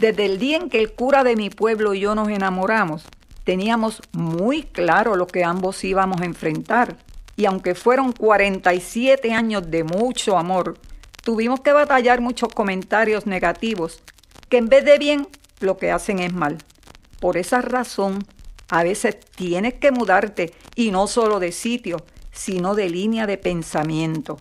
Desde el día en que el cura de mi pueblo y yo nos enamoramos, teníamos muy claro lo que ambos íbamos a enfrentar. Y aunque fueron 47 años de mucho amor, tuvimos que batallar muchos comentarios negativos, que en vez de bien, lo que hacen es mal. Por esa razón, a veces tienes que mudarte y no solo de sitio, sino de línea de pensamiento.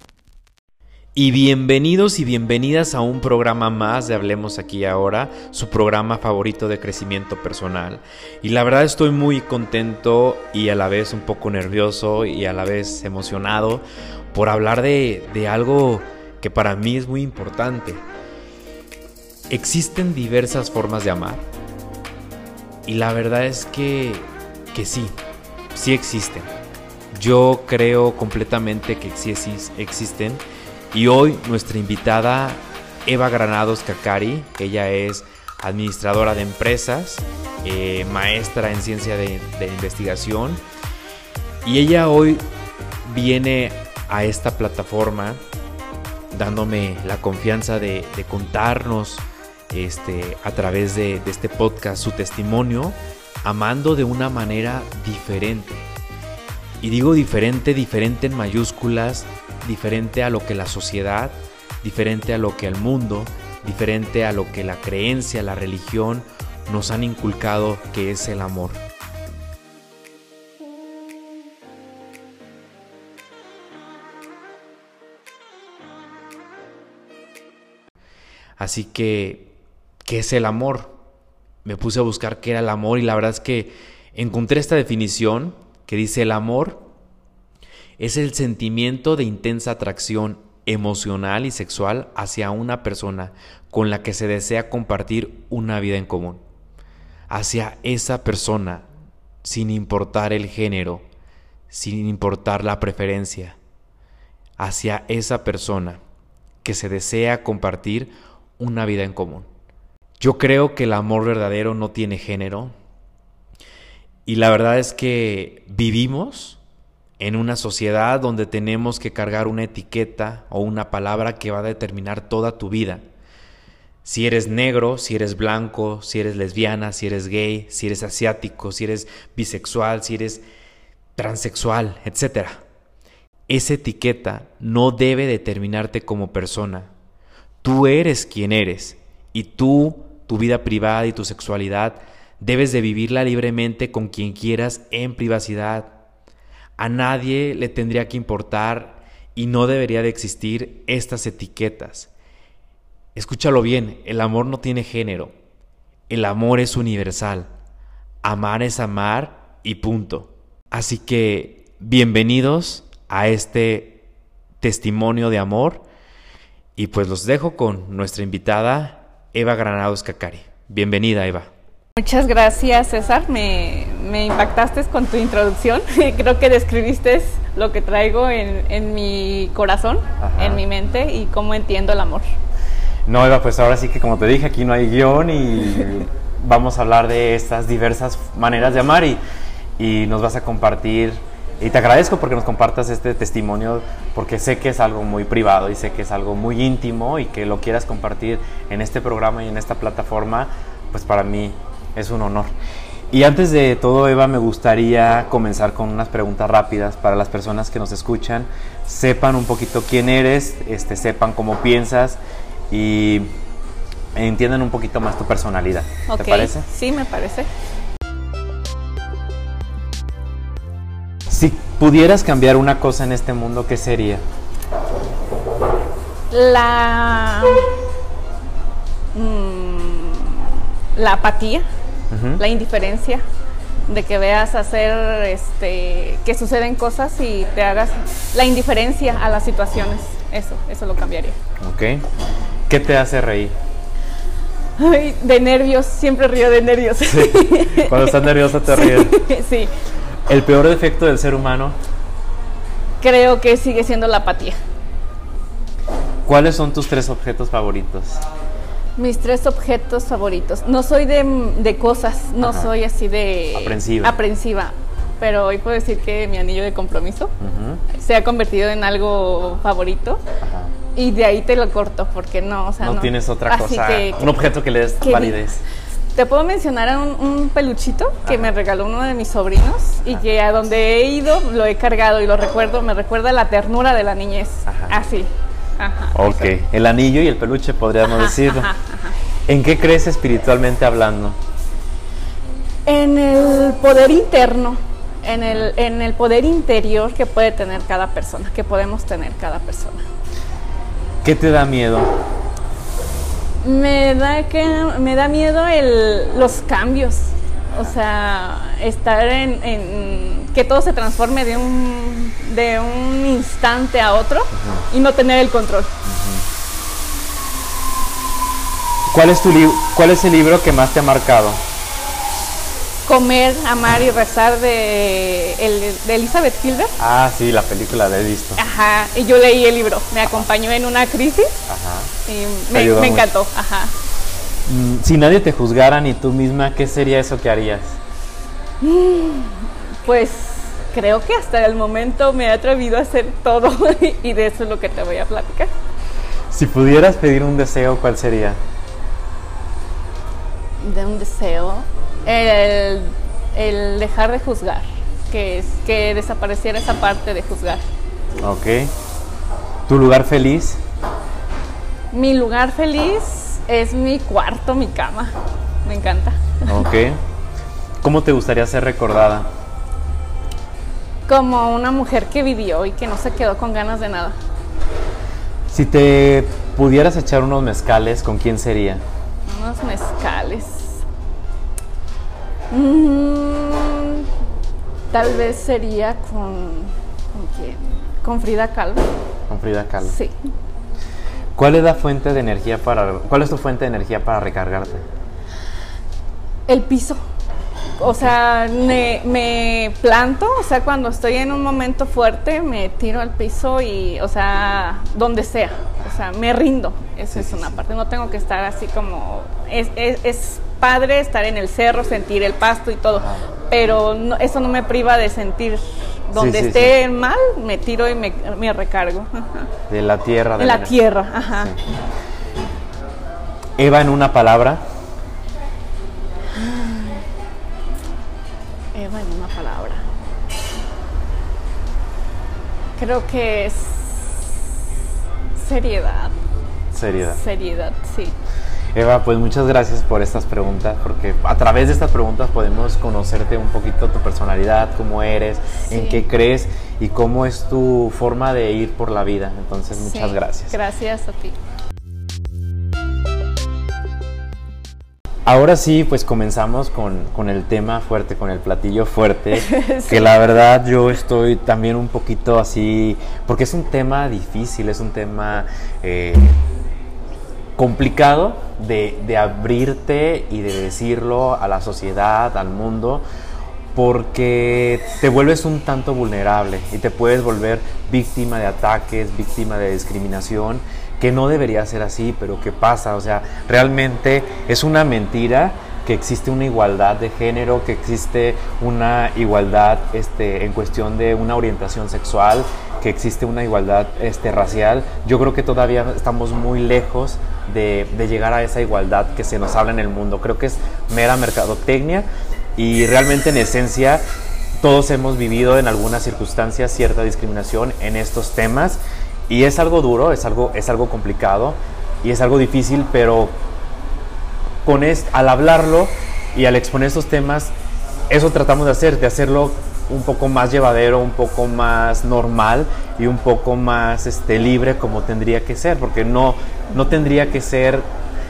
Y bienvenidos y bienvenidas a un programa más de Hablemos aquí ahora, su programa favorito de crecimiento personal. Y la verdad estoy muy contento y a la vez un poco nervioso y a la vez emocionado por hablar de, algo que para mí es muy importante. Existen diversas formas de amar. Y la verdad es que, que sí, sí existen. Yo creo completamente que sí existen. Y hoy nuestra invitada, Eva Granados Cacari, ella es administradora de empresas, eh, maestra en ciencia de, investigación. Y ella hoy viene a esta plataforma dándome la confianza de, contarnos este, a través de este podcast su testimonio, amando de una manera diferente. Y digo diferente, diferente en mayúsculas, diferente a lo que la sociedad, diferente a lo que el mundo, diferente a lo que la creencia, la religión nos han inculcado que es el amor. Así que ¿qué es el amor? Me puse a buscar qué era el amor y la verdad es que encontré esta definición que dice el amor es el sentimiento de intensa atracción emocional y sexual hacia una persona con la que se desea compartir una vida en común. Hacia esa persona, sin importar el género, sin importar la preferencia. Hacia esa persona que se desea compartir una vida en común. Yo creo que el amor verdadero no tiene género. Y la verdad es que vivimos en una sociedad donde tenemos que cargar una etiqueta o una palabra que va a determinar toda tu vida. Si eres negro, si eres blanco, si eres lesbiana, si eres gay, si eres asiático, si eres bisexual, si eres transexual, etc. Esa etiqueta no debe determinarte como persona. Tú eres quien eres y tú tu vida privada y tu sexualidad, debes de vivirla libremente con quien quieras en privacidad. A nadie le tendría que importar y no debería de existir estas etiquetas. Escúchalo bien, el amor no tiene género. El amor es universal. Amar es amar y punto. Así que bienvenidos a este testimonio de amor y pues los dejo con nuestra invitada Eva Granados Cacari. Bienvenida, Eva. Muchas gracias, César. Me, impactaste con tu introducción. Creo que describiste lo que traigo en, mi corazón, en mi mente y cómo entiendo el amor. No, Eva, pues ahora sí que como te dije, aquí no hay guion y vamos a hablar de estas diversas maneras de amar y, y nos vas a compartir y te agradezco porque nos compartas este testimonio, porque sé que es algo muy privado y sé que es algo muy íntimo y que lo quieras compartir en este programa y en esta plataforma, pues para mí es un honor. Y antes de todo, Eva, me gustaría comenzar con unas preguntas rápidas para las personas que nos escuchan, sepan un poquito quién eres, este, sepan cómo piensas y entiendan un poquito más tu personalidad. ¿Te parece? Sí, me parece. Si pudieras cambiar una cosa en este mundo, ¿qué sería? La. Mm, la apatía, la indiferencia, de que veas hacer, este, que suceden cosas y te hagas la indiferencia a las situaciones. Eso, eso lo cambiaría. Ok. ¿Qué te hace reír? Ay, de nervios, siempre río de nervios. Cuando estás nerviosa te ríes. sí. ¿El peor defecto del ser humano? Creo que sigue siendo la apatía. ¿Cuáles son tus tres objetos favoritos? Mis tres objetos favoritos. No soy de, cosas, no soy así de... Aprensiva. Aprensiva. Pero hoy puedo decir que mi anillo de compromiso se ha convertido en algo favorito. y de ahí te lo corto porque no, o sea, no, no. tienes otra Así cosa, que- un objeto que le des que- validez. Te puedo mencionar a un, un peluchito que me regaló uno de mis sobrinos y que a donde he ido lo he cargado y lo recuerdo, me recuerda la ternura de la niñez. Ajá. Así. Ajá. Ok, el anillo y el peluche podríamos Ajá, decirlo. ajá, ajá. ¿En qué crees espiritualmente hablando? En el poder interno, en el, en el poder interior que puede tener cada persona, que podemos tener cada persona. ¿Qué te da miedo? Me da que me da miedo el, los cambios, o sea, estar en, en- que todo se transforme de un de un instante a otro y no tener el control. ¿Cuál es, tu ¿Cuál es el libro que más te ha marcado? Comer, amar y rezar de, el- de Elizabeth Gilbert. Ah, sí, la película la he visto. Ajá, y yo leí el libro, me acompañó en una crisis Ajá. y me, mucho. encantó. Ajá. Mm, Si nadie te juzgara ni tú misma, ¿qué sería eso que harías? Pues creo que hasta el momento me he atrevido a hacer todo y de eso es lo que te voy a platicar. Si pudieras pedir un deseo, ¿cuál sería? De un deseo, el, el dejar de juzgar, que es que desapareciera esa parte de juzgar. Ok. ¿Tu lugar feliz? Mi lugar feliz es mi cuarto, mi cama. Me encanta. Ok. ¿Cómo te gustaría ser recordada? Como una mujer que vivió y que no se quedó con ganas de nada. Si te pudieras echar unos mezcales, ¿con quién sería? Unos mezcales. Mm, tal vez sería con. ¿Con quién? Con Frida Kahlo. Con Frida Kahlo. Sí. ¿Cuál es la fuente de energía para cuál es tu fuente de energía para recargarte? El piso. O sea, me, me planto, o sea, cuando estoy en un momento fuerte, me tiro al piso y, o sea, donde sea. O sea, me rindo. Esa es una parte. No tengo que estar así como. Es, es, es padre estar en el cerro, sentir el pasto y todo. Pero no- eso no me priva de sentir. Donde sí, esté mal, me tiro y me, me recargo. Ajá. De la tierra. de la tierra, ajá. Eva en una palabra. Eva en una palabra. Creo que es seriedad. Seriedad. Seriedad, sí. Eva, pues muchas gracias por estas preguntas, porque a través de estas preguntas podemos conocerte un poquito tu personalidad, cómo eres, en qué crees y cómo es tu forma de ir por la vida. Entonces, muchas Sí. gracias. Gracias a ti. Ahora sí, pues comenzamos con, con el tema fuerte, con el platillo fuerte, Sí. que la verdad yo estoy también un poquito así, porque es un tema difícil, es un tema eh, complicado de, de abrirte y de decirlo a la sociedad, al mundo, porque te vuelves un tanto vulnerable y te puedes volver víctima de ataques, víctima de discriminación, que no debería ser así, pero que pasa, o sea, realmente es una mentira que existe una igualdad de género, que existe una igualdad este, en cuestión de una orientación sexual, que existe una igualdad este, racial. Yo creo que todavía estamos muy lejos de, llegar a esa igualdad que se nos habla en el mundo. Creo que es mera mercadotecnia y realmente en esencia todos hemos vivido en algunas circunstancias cierta discriminación en estos temas y es algo duro, es algo, es algo complicado y es algo difícil, pero con es, al hablarlo y al exponer estos temas, eso tratamos de hacer, de hacerlo un poco más llevadero, un poco más normal y un poco más este, libre como tendría que ser, porque no, no tendría que ser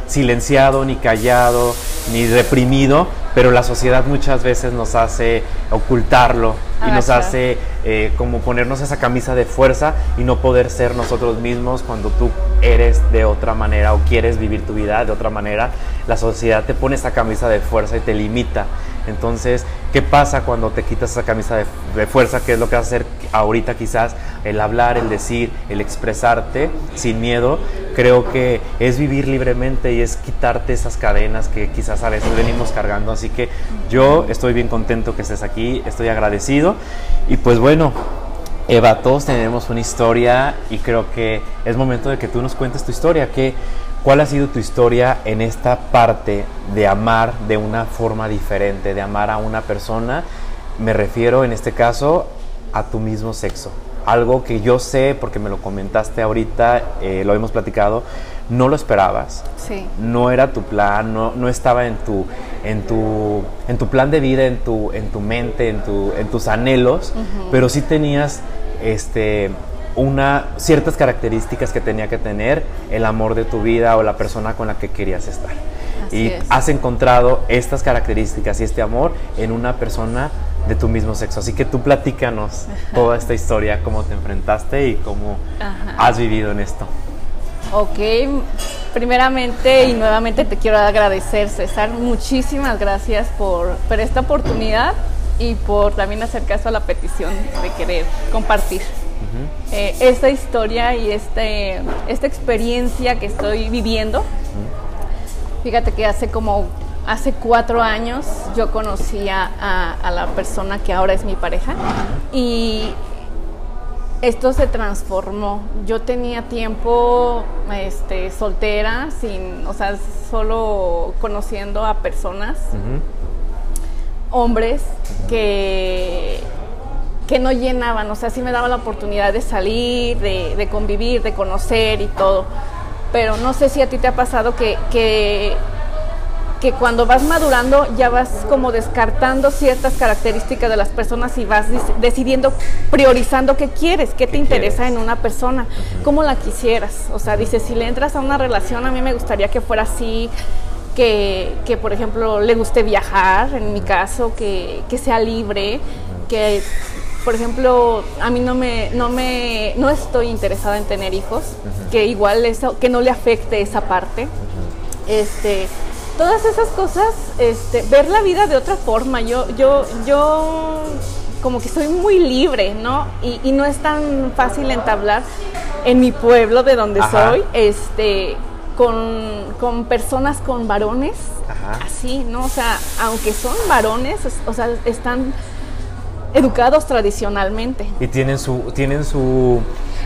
silenciado, ni callado, ni reprimido, pero la sociedad muchas veces nos hace ocultarlo y nos hace eh, como ponernos esa camisa de fuerza y no poder ser nosotros mismos cuando tú eres de otra manera o quieres vivir tu vida de otra manera, la sociedad te pone esa camisa de fuerza y te limita. Entonces, ¿qué pasa cuando te quitas esa camisa de, fuerza? ¿Qué es lo que vas a hacer ahorita quizás? El hablar, el decir, el expresarte sin miedo. Creo que es vivir libremente y es quitarte esas cadenas que quizás a veces venimos cargando. Así que yo estoy bien contento que estés aquí, estoy agradecido. Y pues bueno, Eva, todos tenemos una historia y creo que es momento de que tú nos cuentes tu historia. ¿Qué, ¿Cuál ha sido tu historia en esta parte de amar de una forma diferente, de amar a una persona? Me refiero en este caso a tu mismo sexo. Algo que yo sé, porque me lo comentaste ahorita, eh, lo hemos platicado, no lo esperabas. Sí. No era tu plan, no, no estaba en tu, en, tu, en tu plan de vida, en tu, en tu mente, en, tu, en tus anhelos, pero sí tenías este, una, ciertas características que tenía que tener el amor de tu vida o la persona con la que querías estar. y has encontrado estas características y este amor en una persona de tu mismo sexo. Así que tú platícanos toda esta historia, cómo te enfrentaste y cómo has vivido en esto. Ok, primeramente y nuevamente te quiero agradecer, César. Muchísimas gracias por, por esta oportunidad y por también hacer caso a la petición de querer compartir. Eh, esta historia y este, esta experiencia que estoy viviendo. Fíjate que hace como hace cuatro años yo conocí a, a, la persona que ahora es mi pareja y esto se transformó. Yo tenía tiempo este, soltera, sin, o sea, solo conociendo a personas, hombres, que, que no llenaban. O sea, sí me daba la oportunidad de salir, de, convivir, de conocer y todo. Pero no sé si a ti te ha pasado que, que que cuando vas madurando ya vas como descartando ciertas características de las personas y vas decidiendo, priorizando qué quieres, qué te interesa en una persona, cómo la quisieras. O sea, dices, si le entras a una relación, a mí me gustaría que fuera así, que, que por ejemplo le guste viajar, en mi caso, que, que sea libre, que por ejemplo, a mí no me, no me, no estoy interesada en tener hijos, que igual eso, que no le afecte esa parte. Este, todas esas cosas, este, ver la vida de otra forma. Yo, yo, yo como que soy muy libre, ¿no? Y, no es tan fácil entablar en mi pueblo de donde soy, este, con, personas con varones, así, ¿no? O sea, aunque son varones, o sea, están educados tradicionalmente. Y tienen su, tienen su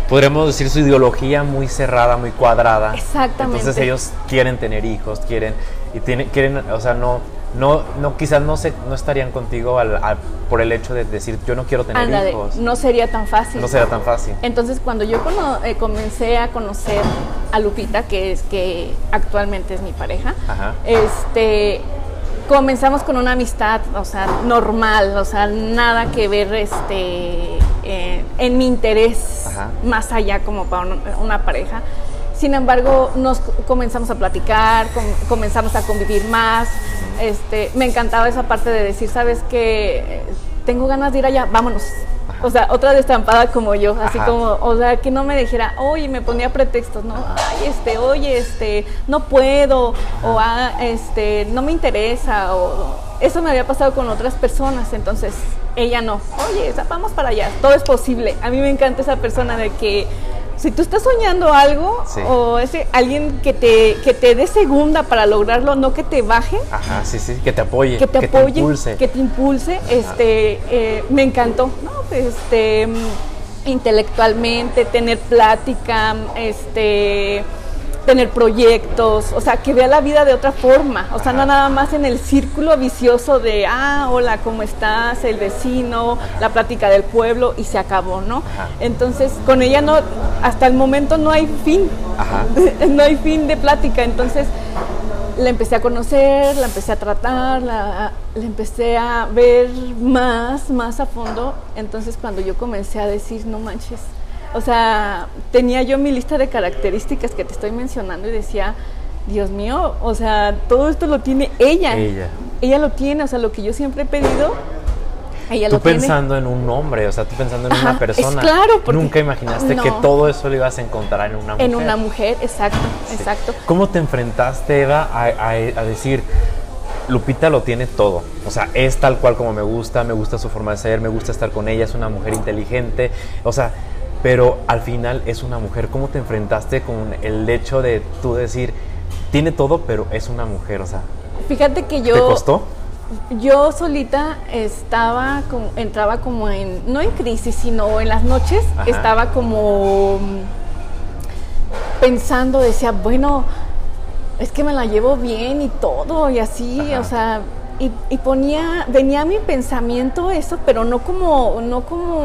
podríamos decir, su ideología muy cerrada, muy cuadrada. Exactamente. Entonces ellos quieren tener hijos, quieren, y tienen, quieren, o sea, no, no, no quizás no se, no estarían contigo al, por el hecho de decir yo no quiero tener hijos. No sería tan fácil. No sería tan fácil. Entonces cuando yo eh, comencé a conocer a Lupita, que es que actualmente es mi pareja, este comenzamos con una amistad, o sea, normal, o sea, nada que ver este eh, en mi interés más allá como para una pareja. Sin embargo, nos comenzamos a platicar, comenzamos a convivir más. Este, me encantaba esa parte de decir, sabes que tengo ganas de ir allá, vámonos. O sea, otra destampada como yo, así como, o sea, que no me dijera, oye, me ponía pretextos, ¿no? Ay, este, oye, este, no puedo, o ah, este, no me interesa, o eso me había pasado con otras personas, entonces ella no, oye, vamos para allá, todo es posible. A mí me encanta esa persona de que si tú estás soñando algo o ese alguien que te que te dé segunda para lograrlo, no que te baje. Ajá, sí, sí, que te apoye, que te apoye, impulse. que te impulse. Este, eh, me encantó, ¿no? Este, intelectualmente, tener plática, este tener proyectos, o sea, que vea la vida de otra forma, o sea, no nada más en el círculo vicioso de, ah, hola, ¿cómo estás? El vecino, la plática del pueblo y se acabó, ¿no? Entonces, con ella no, hasta el momento no hay fin, no hay fin de plática, entonces la empecé a conocer, la empecé a tratar, la, la, empecé a ver más, más a fondo. Entonces cuando yo comencé a decir, no manches, o sea, tenía yo mi lista de características que te estoy mencionando y decía, Dios mío, o sea, todo esto lo tiene ella. Ella. Ella lo tiene, o sea, lo que yo siempre he pedido, ella tú lo pensando en un hombre, o sea, tú pensando en una persona. claro, porque nunca imaginaste que todo eso lo ibas a encontrar en una mujer. En una mujer, exacto, exacto. ¿Cómo te enfrentaste, Eva, a, a decir, Lupita lo tiene todo. O sea, es tal cual como me gusta, me gusta su forma de ser, me gusta estar con ella, es una mujer inteligente. O sea, pero al final es una mujer. ¿Cómo te enfrentaste con el hecho de tú decir, tiene todo, pero es una mujer? O sea, fíjate que yo... ¿Te costó? yo solita estaba, como, entraba como en, no en crisis, sino en las noches Ajá. estaba como pensando, decía, bueno, es que me la llevo bien y todo, y así, Ajá. o sea, y, y ponía, venía a mi pensamiento eso, pero no como, no como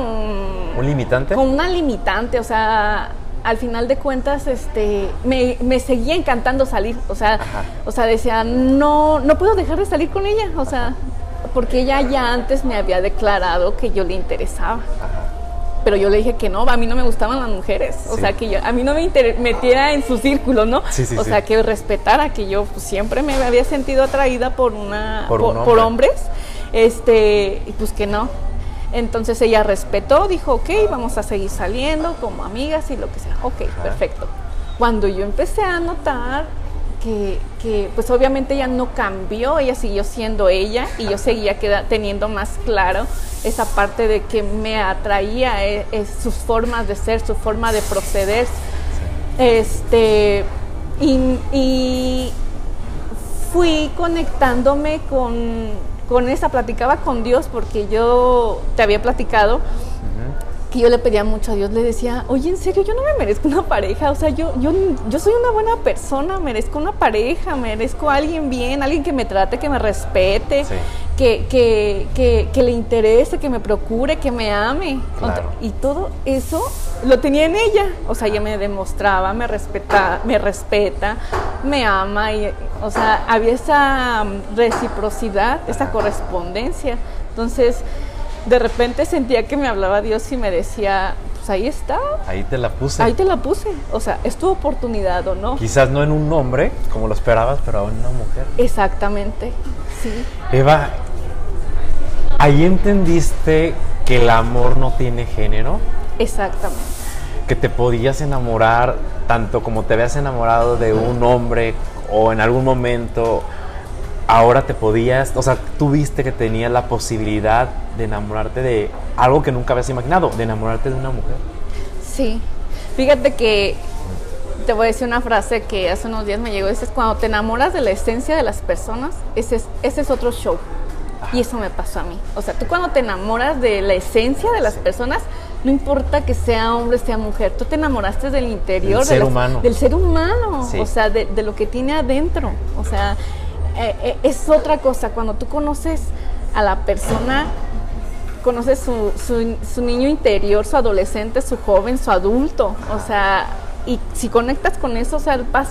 ¿Un limitante? como una limitante, o sea, al final de cuentas, este, me, me seguía encantando salir, o sea, Ajá. o sea, decía, no, no puedo dejar de salir con ella, o sea, porque ella ya antes me había declarado que yo le interesaba. Ajá. Pero yo le dije que no, a mí no me gustaban las mujeres, o Sí. sea, que yo, a mí no me metiera en su círculo, ¿no? Sí, sí, o sea, que respetara, que yo pues, siempre me había sentido atraída por una Por un por, hombre. hombres, este, y pues que no. Entonces ella respetó, dijo, ok, vamos a seguir saliendo como amigas y lo que sea. Ok, perfecto. Cuando yo empecé a notar que, que, pues obviamente ella no cambió, ella siguió siendo ella y yo seguía queda- teniendo más claro esa parte de que me atraía eh, sus formas de ser, su forma de proceder. Este, y, y fui conectándome con, con esa, platicaba con Dios porque yo te había platicado que yo le pedía mucho a Dios, le decía, oye, en serio, yo no me merezco una pareja, o sea, yo, yo, yo soy una buena persona, merezco una pareja, merezco a alguien bien, alguien que me trate, que me respete, Sí. que, que, que, que le interese, que me procure, que me ame. Claro. Y todo eso lo tenía en ella, o sea, ella me demostraba, me respeta, me respeta, me ama, y, o sea, había esa mm, reciprocidad, esa correspondencia. Entonces, de repente sentía que me hablaba Dios y me decía, pues ahí está, Ahí te la puse. ahí te la puse. O sea, es tu oportunidad o no. Quizás no en un hombre, como lo esperabas, pero en una mujer. Exactamente, sí. Eva, ahí entendiste que el amor no tiene género, Exactamente. que te podías enamorar tanto como te habías enamorado de un hombre o en algún momento ahora te podías, o sea, tuviste que tenías la posibilidad de enamorarte de algo que nunca habías imaginado, de enamorarte de una mujer. Sí. Fíjate que te voy a decir una frase que hace unos días me llegó. Dices, cuando te enamoras de la esencia de las personas, ese es, ese es otro show. Y eso me pasó a mí. O sea, tú cuando te enamoras de la esencia de las personas, no importa que sea hombre, sea mujer, tú te enamoraste del interior. Del de ser las- humano. Del ser humano. Sí. O sea, de, de lo que tiene adentro. O sea, eh, eh, es otra cosa. Cuando tú conoces a la persona, conoces su, su, su niño interior, su adolescente, su joven, su adulto. O sea, y si conectas con eso, o sea, vas,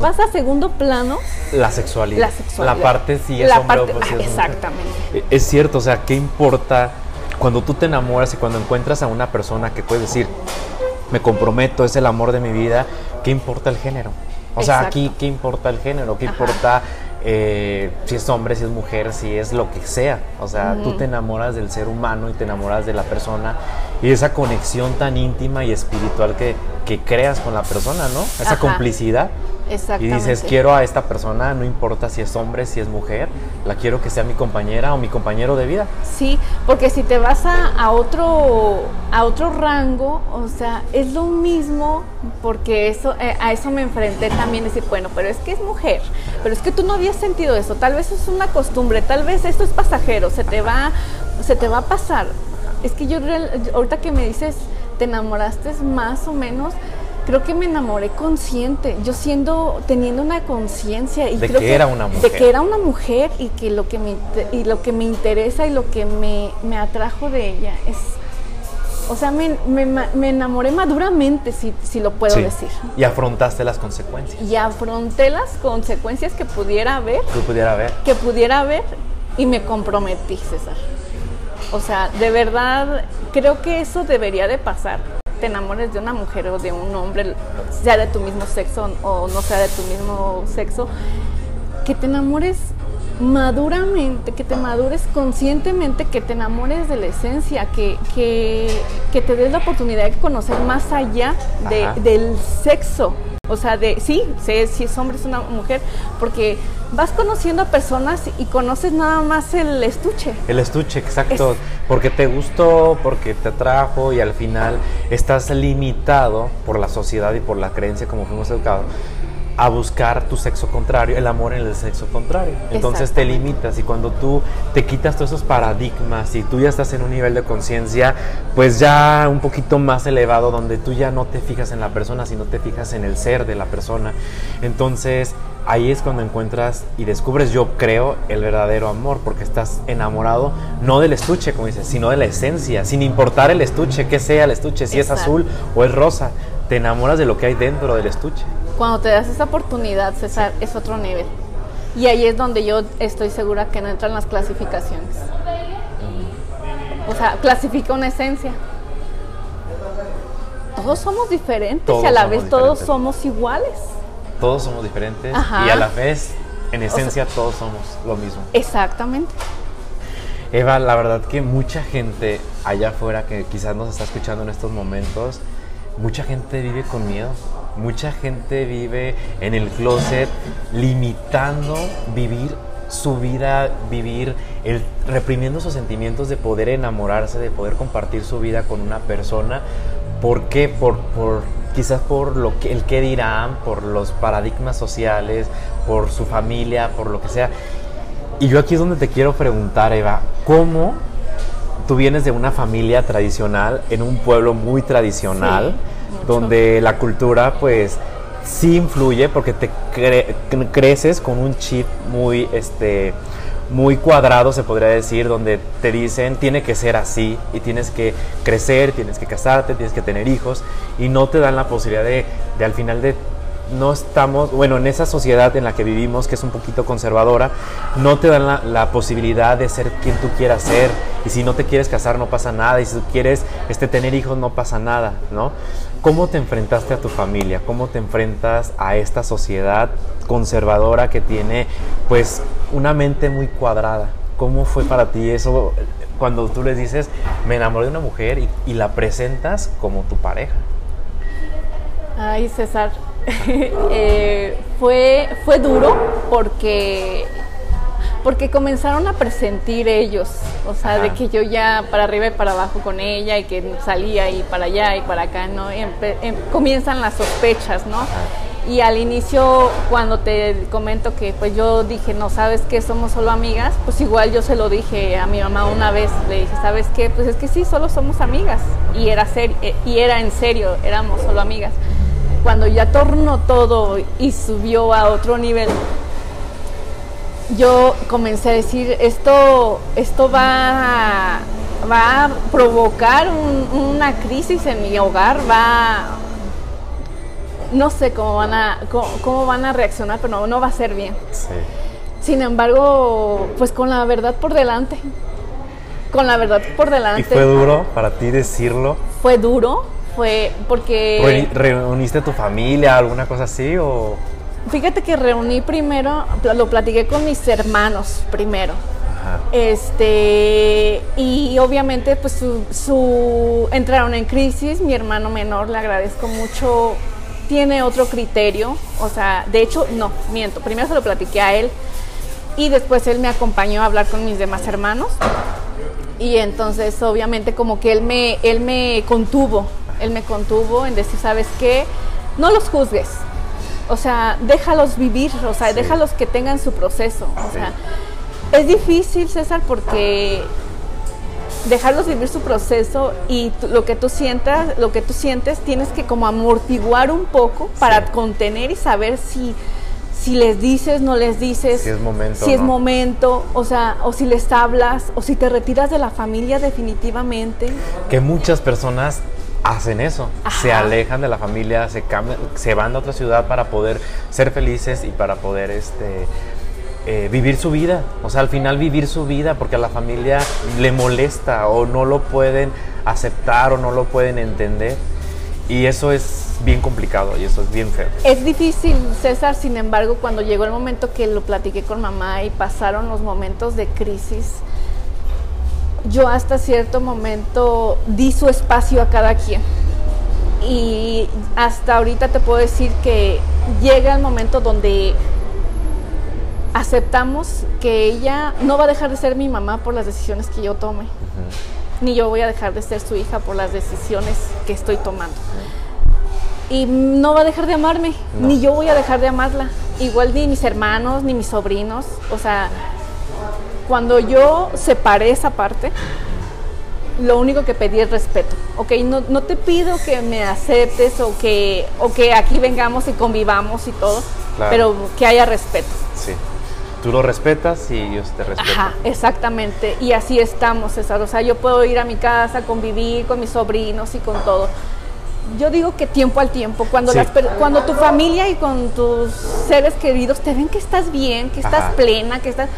vas a segundo plano La sexualidad. la sexualidad. La parte si es La hombre parte- o ah, es. Exactamente. Es cierto, o sea, ¿qué importa cuando tú te enamoras y cuando encuentras a una persona que puedes decir, me comprometo, es el amor de mi vida, ¿qué importa el género? O sea, Exacto. aquí, ¿qué importa el género? ¿Qué Ajá. importa eh, si es hombre, si es mujer, si es lo que sea? O sea, tú te enamoras del ser humano y te enamoras de la persona y esa conexión tan íntima y espiritual que, que creas con la persona, ¿no? Esa Ajá. complicidad. Y Exactamente. dices, quiero a esta persona, no importa si es hombre, si es mujer, la quiero que sea mi compañera o mi compañero de vida. Sí, porque si te vas a, a otro a otro rango, o sea, es lo mismo, porque eso eh, a eso me enfrenté también, decir, bueno, pero es que es mujer, pero es que tú no habías sentido eso, tal vez es una costumbre, tal vez esto es pasajero, se te va, se te va a pasar. Es que yo ahorita que me dices, te enamoraste más o menos, creo que me enamoré consciente, yo siendo, teniendo una conciencia y De creo que era una De mujer. que era una mujer y que lo que me, y lo que me interesa y lo que me, me atrajo de ella es, o sea, me, me me enamoré maduramente, si, si lo puedo Sí. decir. Y afrontaste las consecuencias Y afronté las consecuencias que pudiera haber, que pudiera haber. que pudiera haber y me comprometí, César. O sea, de verdad, creo que eso debería de pasar. Te enamores de una mujer o de un hombre, sea de tu mismo sexo o no sea de tu mismo sexo, que te enamores maduramente, que te madures conscientemente, que te enamores de la esencia, que, que, que te des la oportunidad de conocer más allá de- del sexo. O sea, de sí, sé si es hombre, es una mujer, porque vas conociendo a personas y conoces nada más el estuche. El estuche, exacto. Es- Porque te gustó, porque te atrajo y al final estás limitado por la sociedad y por la creencia como fuimos educados a buscar tu sexo contrario, el amor en el sexo contrario. Entonces te limitas y cuando tú te quitas todos esos paradigmas y tú ya estás en un nivel de conciencia, pues ya un poquito más elevado, donde tú ya no te fijas en la persona, sino te fijas en el ser de la persona. Entonces ahí es cuando encuentras y descubres, yo creo, el verdadero amor, porque estás enamorado no del estuche, como dices, sino de la esencia, sin importar el estuche, que sea el estuche, si es azul o es rosa, te enamoras de lo que hay dentro del estuche. Cuando te das esa oportunidad, César, es otro nivel. Y ahí es donde yo estoy segura que no entran las clasificaciones. O sea, clasifica una esencia. Todos somos diferentes y a la vez todos somos iguales. Todos somos diferentes y a la vez, en esencia, todos somos lo mismo. Exactamente. Eva, la verdad que mucha gente allá afuera que quizás nos está escuchando en estos momentos, mucha gente vive con miedo Mucha gente vive en el closet limitando vivir su vida, vivir, el, reprimiendo sus sentimientos de poder enamorarse, de poder compartir su vida con una persona. ¿Por qué? Por, por, quizás por lo que, el qué dirán, por los paradigmas sociales, por su familia, por lo que sea. Y yo aquí es donde te quiero preguntar, Eva, ¿cómo tú vienes de una familia tradicional, en un pueblo muy tradicional? Donde la cultura pues sí influye porque te creces con un chip muy este muy cuadrado se podría decir donde te dicen tiene que ser así y tienes que crecer tienes que casarte tienes que tener hijos y no te dan la posibilidad de, de al final de no estamos, bueno, en esa sociedad en la que vivimos, que es un poquito conservadora, no te dan la, la, posibilidad de ser quien tú quieras ser. Y si no te quieres casar, no pasa nada. Y si tú quieres este, tener hijos, no pasa nada, ¿no? ¿Cómo te enfrentaste a tu familia? ¿Cómo te enfrentas a esta sociedad conservadora que tiene pues una mente muy cuadrada? ¿Cómo fue para ti eso cuando tú les dices, me enamoré de una mujer y, la presentas como tu pareja? Ay, César, eh, fue, fue duro porque porque comenzaron a presentir ellos, o sea, de que yo ya para arriba y para abajo con ella y que salía y para allá y para acá, ¿no? Em, comienzan las sospechas, ¿no? Y al inicio, cuando te comento que pues yo dije, no, ¿sabes qué? Somos solo amigas, pues igual yo se lo dije a mi mamá una vez, le dije, ¿sabes qué? Pues es que sí, solo somos amigas. Y era, ser, eh, y era en serio, éramos solo amigas. Cuando ya tornó todo y subió a otro nivel, yo comencé a decir, esto, esto va, va a provocar una crisis en mi hogar, va, no sé cómo van a, cómo, van a reaccionar, pero no, va a ser bien. Sin embargo, pues con la verdad por delante, con la verdad por delante. ¿Y fue duro para ti decirlo? Fue duro, fue porque... ¿Reuniste a tu familia, alguna cosa así o...? Fíjate que reuní primero, lo platiqué con mis hermanos primero. Este, y obviamente pues su, entraron en crisis, mi hermano menor, le agradezco mucho, tiene otro criterio, o sea, de hecho, no, miento, primero se lo platiqué a él y después él me acompañó a hablar con mis demás hermanos y entonces obviamente como que él me, él me contuvo, él me contuvo en decir, ¿sabes qué? No los juzgues, o sea, déjalos vivir, o sea, déjalos que tengan su proceso. O sea, es difícil, César, porque dejarlos vivir su proceso y lo que tú sientas, lo que tú sientes, tienes que como amortiguar un poco para contener y saber si si les dices, no les dices, si es momento, si es momento, o sea, o si les hablas, o si te retiras de la familia definitivamente. Que muchas personas hacen eso, se alejan de la familia, se cambian, se van a otra ciudad para poder ser felices y para poder este eh, vivir su vida, o sea, al final vivir su vida porque a la familia le molesta o no lo pueden aceptar o no lo pueden entender. Y eso es bien complicado y eso es bien feo. Es difícil, César, sin embargo, cuando llegó el momento que lo platiqué con mamá y pasaron los momentos de crisis, yo hasta cierto momento di su espacio a cada quien. Y hasta ahorita te puedo decir que llega el momento donde aceptamos que ella no va a dejar de ser mi mamá por las decisiones que yo tome, ni yo voy a dejar de ser su hija por las decisiones que estoy tomando. y no va a dejar de amarme, ni yo voy a dejar de amarla. Igual ni mis hermanos, ni mis sobrinos. O sea, cuando yo separé esa parte, lo único que pedí es respeto. Ok, no, no te pido que me aceptes o que, o que aquí vengamos y convivamos y todo, pero que haya respeto. Sí. Tú lo respetas y ellos te respetan. Ajá, exactamente. Y así estamos, César. O sea, yo puedo ir a mi casa, convivir con mis sobrinos y con todo yo digo que tiempo al tiempo, cuando, cuando tu familia y con tus seres queridos te ven que estás bien, que estás plena, que estás...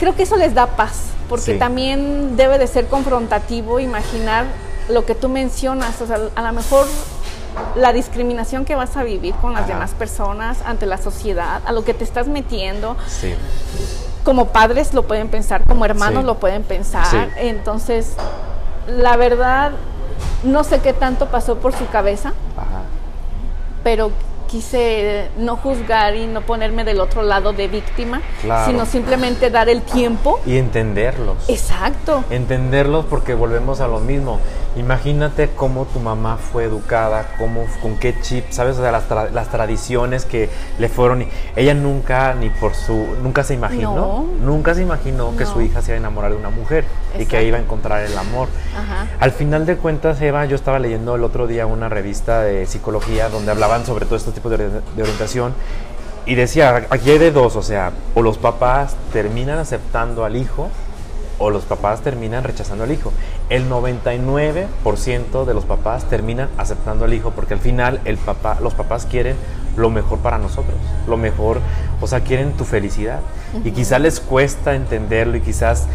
Creo que eso les da paz, porque también debe de ser confrontativo imaginar lo que tú mencionas, o sea, a lo mejor la discriminación que vas a vivir con las demás personas ante la sociedad, a lo que te estás metiendo. Como padres lo pueden pensar, como hermanos lo pueden pensar. Entonces, la verdad, no sé qué tanto pasó por su cabeza, pero quise no juzgar y no ponerme del otro lado de víctima, sino simplemente dar el tiempo. Y entenderlos. Exacto. Entenderlos porque volvemos a lo mismo. Imagínate cómo tu mamá fue educada, cómo, con qué chip, ¿sabes? O sea, las, las tradiciones que le fueron. Ella nunca, ni por su. Nunca se imaginó. Nunca se imaginó que su hija se iba a enamorar de una mujer y que ahí iba a encontrar el amor. Al final de cuentas, Eva, yo estaba leyendo el otro día una revista de psicología donde hablaban sobre todo este tipo de, de orientación y decía: aquí hay de dos, o sea, o los papás terminan aceptando al hijo o los papás terminan rechazando al hijo. El 99% de los papás terminan aceptando al hijo porque al final el papá, los papás quieren lo mejor para nosotros, lo mejor, o sea, quieren tu felicidad. Y quizás les cuesta entenderlo y quizás,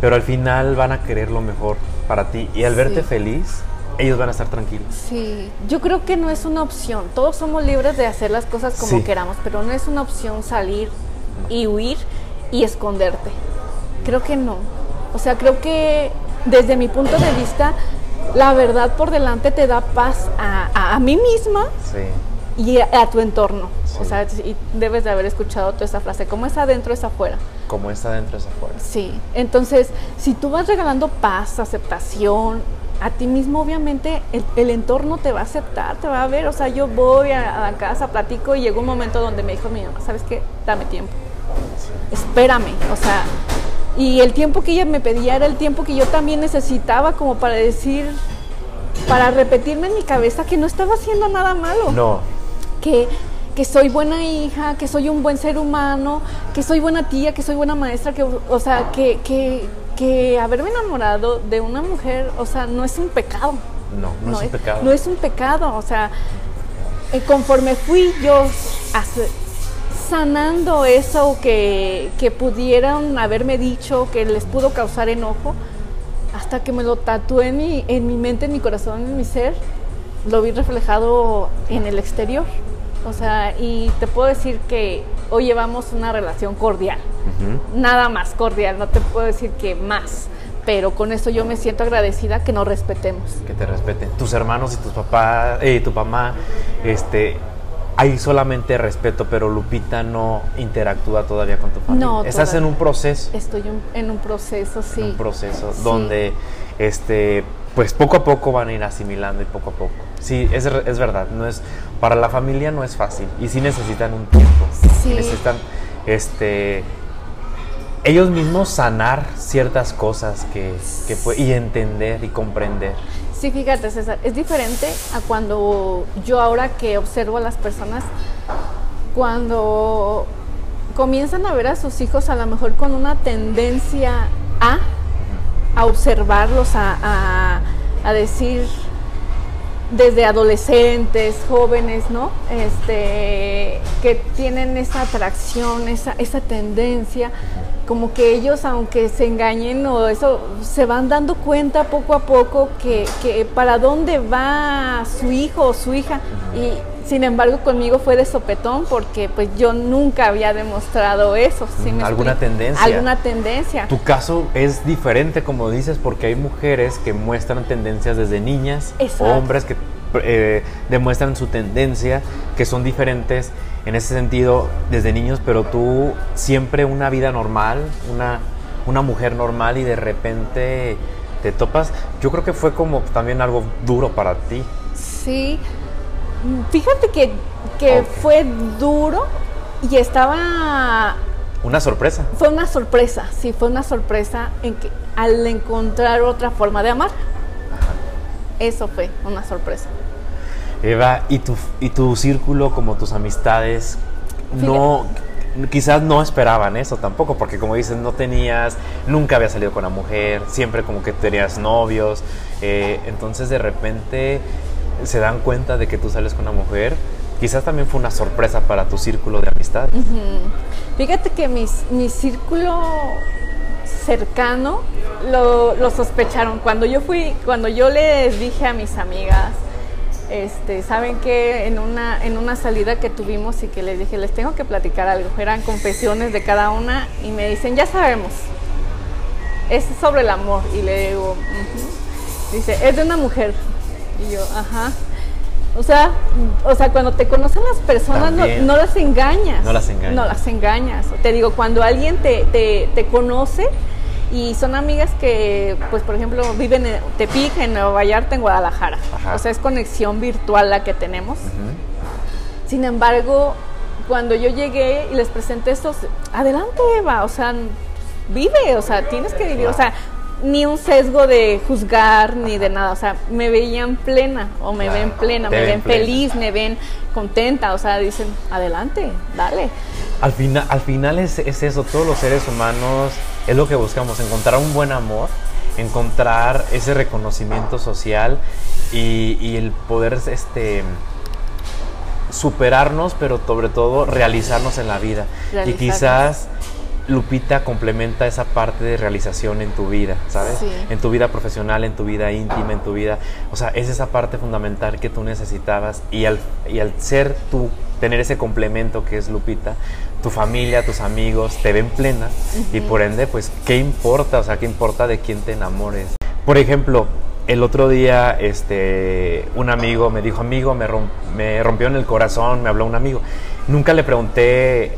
pero al final van a querer lo mejor para ti. Y al verte feliz, ellos van a estar tranquilos. Sí, yo creo que no es una opción. Todos somos libres de hacer las cosas como queramos, pero no es una opción salir y huir y esconderte. Creo que no. O sea, creo que desde mi punto de vista, la verdad por delante te da paz a, mí misma y a, tu entorno. O sea, y debes de haber escuchado toda esa frase, como es adentro es afuera. Como es adentro es afuera. Sí, entonces, si tú vas regalando paz, aceptación, a ti mismo obviamente el, entorno te va a aceptar, te va a ver. O sea, yo voy a, la casa, platico y llegó un momento donde me dijo mi mamá, ¿sabes qué? Dame tiempo. Espérame. O sea, y el tiempo que ella me pedía era el tiempo que yo también necesitaba como para decir, para repetirme en mi cabeza que no estaba haciendo nada malo. No. Que, que soy buena hija, que soy un buen ser humano, que soy buena tía, que soy buena maestra, que, o sea, que, que, que haberme enamorado de una mujer, o sea, no es un pecado. No, no, es un pecado. No es un pecado, o sea, eh, conforme fui yo sanando eso que, que pudieran haberme dicho, que les pudo causar enojo, hasta que me lo tatué en mi, en mi mente, en mi corazón, en mi ser, lo vi reflejado en el exterior. O sea, y te puedo decir que hoy llevamos una relación cordial, nada más cordial, no te puedo decir que más, pero con eso yo me siento agradecida que nos respetemos. Que te respeten. Tus hermanos y tus papás, eh, tu mamá, este, hay solamente respeto, pero Lupita no interactúa todavía con tu familia. No, Estás en un proceso. Estoy en un proceso, sí. En un proceso donde, este, pues poco a poco van a ir asimilando y poco a poco. Sí, es, es verdad. No es para la familia no es fácil y sí necesitan un tiempo. Sí. Necesitan, este, ellos mismos sanar ciertas cosas que, que y entender y comprender. Sí, fíjate, César, es diferente a cuando yo ahora que observo a las personas, cuando comienzan a ver a sus hijos a lo mejor con una tendencia a, a observarlos, a, a, decir, desde adolescentes, jóvenes, ¿no? Este, que tienen esa atracción, esa, esa tendencia como que ellos, aunque se engañen o eso, se van dando cuenta poco a poco que, que para dónde va su hijo o su hija. Y sin embargo conmigo fue de sopetón porque pues yo nunca había demostrado eso. ¿Alguna tendencia? Alguna tendencia. Tu caso es diferente, como dices, porque hay mujeres que muestran tendencias desde niñas, hombres que eh, demuestran su tendencia, que son diferentes en ese sentido desde niños, pero tú siempre una vida normal, una, una mujer normal y de repente te topas, yo creo que fue como también algo duro para ti. Sí, Fíjate que, que fue duro y estaba... Una sorpresa. Fue una sorpresa, sí, fue una sorpresa en que al encontrar otra forma de amar. Eso fue una sorpresa. Eva, ¿y tu, y tu círculo, como tus amistades, no, quizás no esperaban eso tampoco, porque como dices, no tenías, nunca había salido con una mujer, siempre como que tenías novios, eh, entonces de repente se dan cuenta de que tú sales con una mujer, quizás también fue una sorpresa para tu círculo de amistad. Fíjate que mi círculo cercano lo, lo, sospecharon. Cuando yo fui, cuando yo les dije a mis amigas, este, saben que en una, en una salida que tuvimos y que les dije, les tengo que platicar algo, eran confesiones de cada una y me dicen, ya sabemos, es sobre el amor. Y le digo, dice, es de una mujer. Y yo, ajá. O sea, o sea, cuando te conocen las personas no, las engañas. No las engañas. No las engañas. Te digo, cuando alguien te, te, te conoce, y son amigas que, pues por ejemplo, viven en Tepic, en Nueva Vallarta, en Guadalajara. O sea, es conexión virtual la que tenemos. Sin embargo, cuando yo llegué y les presenté estos, adelante Eva, o sea, vive, o sea, tienes que vivir, o sea, ni un sesgo de juzgar ni de nada, o sea, me veían plena o me ven plena, me ven, feliz, me ven contenta, o sea, dicen, adelante, dale. Al, final al final es, es eso, todos los seres humanos es lo que buscamos, encontrar un buen amor, encontrar ese reconocimiento social y, el poder este, superarnos, pero sobre todo realizarnos en la vida. Y quizás Lupita complementa esa parte de realización en tu vida, ¿sabes? En tu vida profesional, en tu vida íntima, en tu vida. O sea, es esa parte fundamental que tú necesitabas y al, y al ser tú, tener ese complemento que es Lupita, tu familia, tus amigos te ven plena y por ende, pues, ¿qué importa? O sea, ¿qué importa de quién te enamores? Por ejemplo, el otro día, este, un amigo me dijo, amigo, me, me rompió en el corazón, me habló un amigo. Nunca le pregunté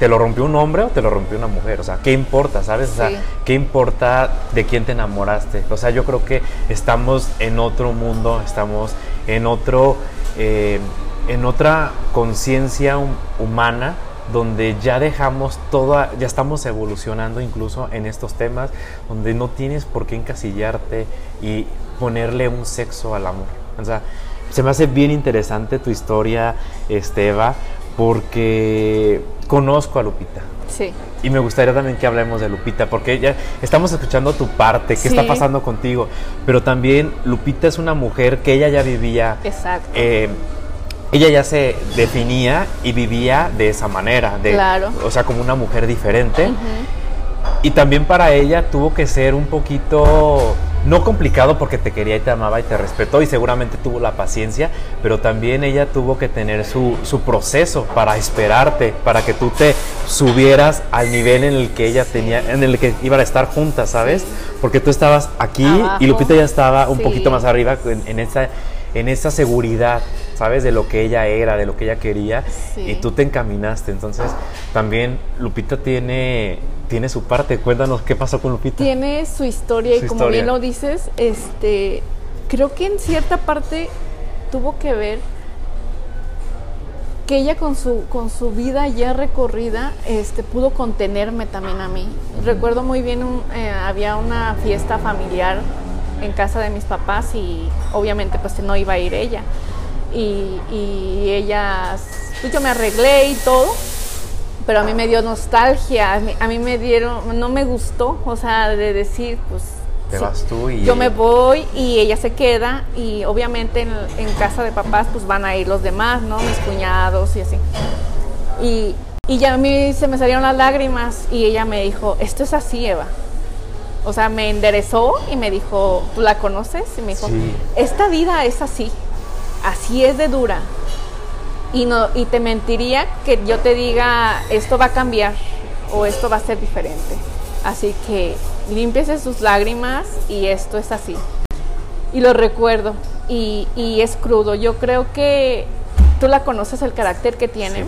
¿Te lo rompió un hombre o te lo rompió una mujer? O sea, ¿qué importa, sabes? O sea, ¿qué importa de quién te enamoraste? O sea, yo creo que estamos en otro mundo, estamos en otro, eh, en otra conciencia humana donde ya dejamos toda, ya estamos evolucionando incluso en estos temas, donde no tienes por qué encasillarte y ponerle un sexo al amor. O sea, se me hace bien interesante tu historia, Esteba, porque conozco a Lupita. Sí. Y me gustaría también que hablemos de Lupita, porque ya estamos escuchando tu parte, qué está pasando contigo, pero también Lupita es una mujer que ella ya vivía. Exacto. Eh, ella ya se definía y vivía de esa manera, de, claro. o sea, como una mujer diferente. Y también para ella tuvo que ser un poquito no complicado porque te quería y te amaba y te respetó y seguramente tuvo la paciencia, pero también ella tuvo que tener su, su proceso para esperarte, para que tú te subieras al nivel en el que ella tenía, en el que iban a estar juntas, ¿sabes? Porque tú estabas aquí y Lupita ya estaba un poquito más arriba en, esa, en esa seguridad, ¿sabes? De lo que ella era, de lo que ella quería y tú te encaminaste. Entonces también Lupita tiene tiene su parte. Cuéntanos qué pasó con Lupita. Tiene su historia y como bien lo dices, este, creo que en cierta parte tuvo que ver que ella con su, con su vida ya recorrida este, pudo contenerme también a mí. Recuerdo muy bien, eh, había una fiesta familiar en casa de mis papás y obviamente pues no iba a ir ella. Y, y ellas, pues yo me arreglé y todo, pero a mí me dio nostalgia, a mí, me dieron, no me gustó, o sea, de decir, pues... Te vas tú y... Yo me voy y ella se queda y obviamente en, casa de papás pues van a ir los demás, ¿no? Mis cuñados y así. Y, y ya a mí se me salieron las lágrimas y ella me dijo, esto es así, Eva. O sea, me enderezó y me dijo, ¿tú la conoces? Y me dijo, esta vida es así, así es de dura y, no, y te mentiría que yo te diga esto va a cambiar o esto va a ser diferente. Así que límpiese sus lágrimas y esto es así. Y lo recuerdo y, y, es crudo. Yo creo que tú la conoces el carácter que tiene,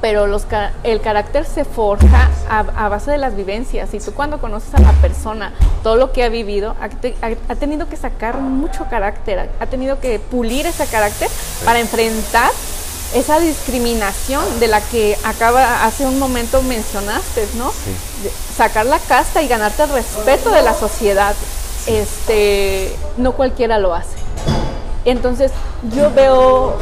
pero los, el carácter se forja a, base de las vivencias y tú cuando conoces a la persona, todo lo que ha vivido, ha, tenido que sacar mucho carácter, ha tenido que pulir ese carácter para enfrentar esa discriminación de la que acaba hace un momento mencionaste, ¿no? Sacar la casta y ganarte el respeto de la sociedad. Este, no cualquiera lo hace. Entonces, yo veo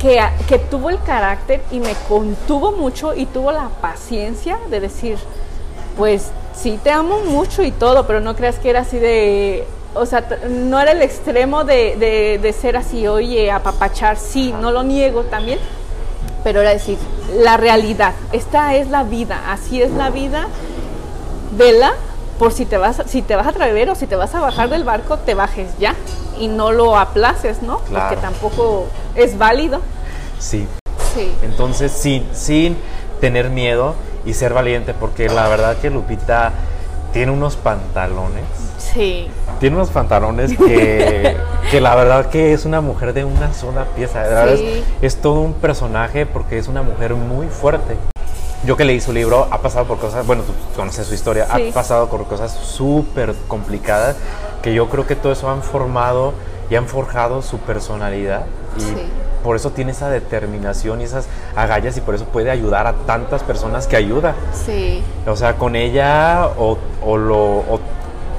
que, tuvo el carácter y me contuvo mucho y tuvo la paciencia de decir, pues sí te amo mucho y todo, pero no creas que era así de, o sea, no era el extremo de, de, ser así, oye, apapachar, sí, no lo niego también, pero era decir, la realidad, esta es la vida, así es la vida, vela por si te vas, si te vas a atrever o si te vas a bajar del barco, te bajes ya y no lo aplaces, ¿no? Porque tampoco es válido. Sí. Sí. Entonces, sin, sin tener miedo y ser valiente, porque la verdad que Lupita tiene unos pantalones. Sí. Tiene unos pantalones que, que la verdad que es una mujer de una sola pieza. De verdad es, es, todo un personaje porque es una mujer muy fuerte. Yo que leí su libro, ha pasado por cosas, bueno, tú conoces su historia, ha pasado por cosas súper complicadas que yo creo que todo eso han formado y han forjado su personalidad y por eso tiene esa determinación y esas agallas y por eso puede ayudar a tantas personas que ayuda. Sí. O sea, con ella o, o lo...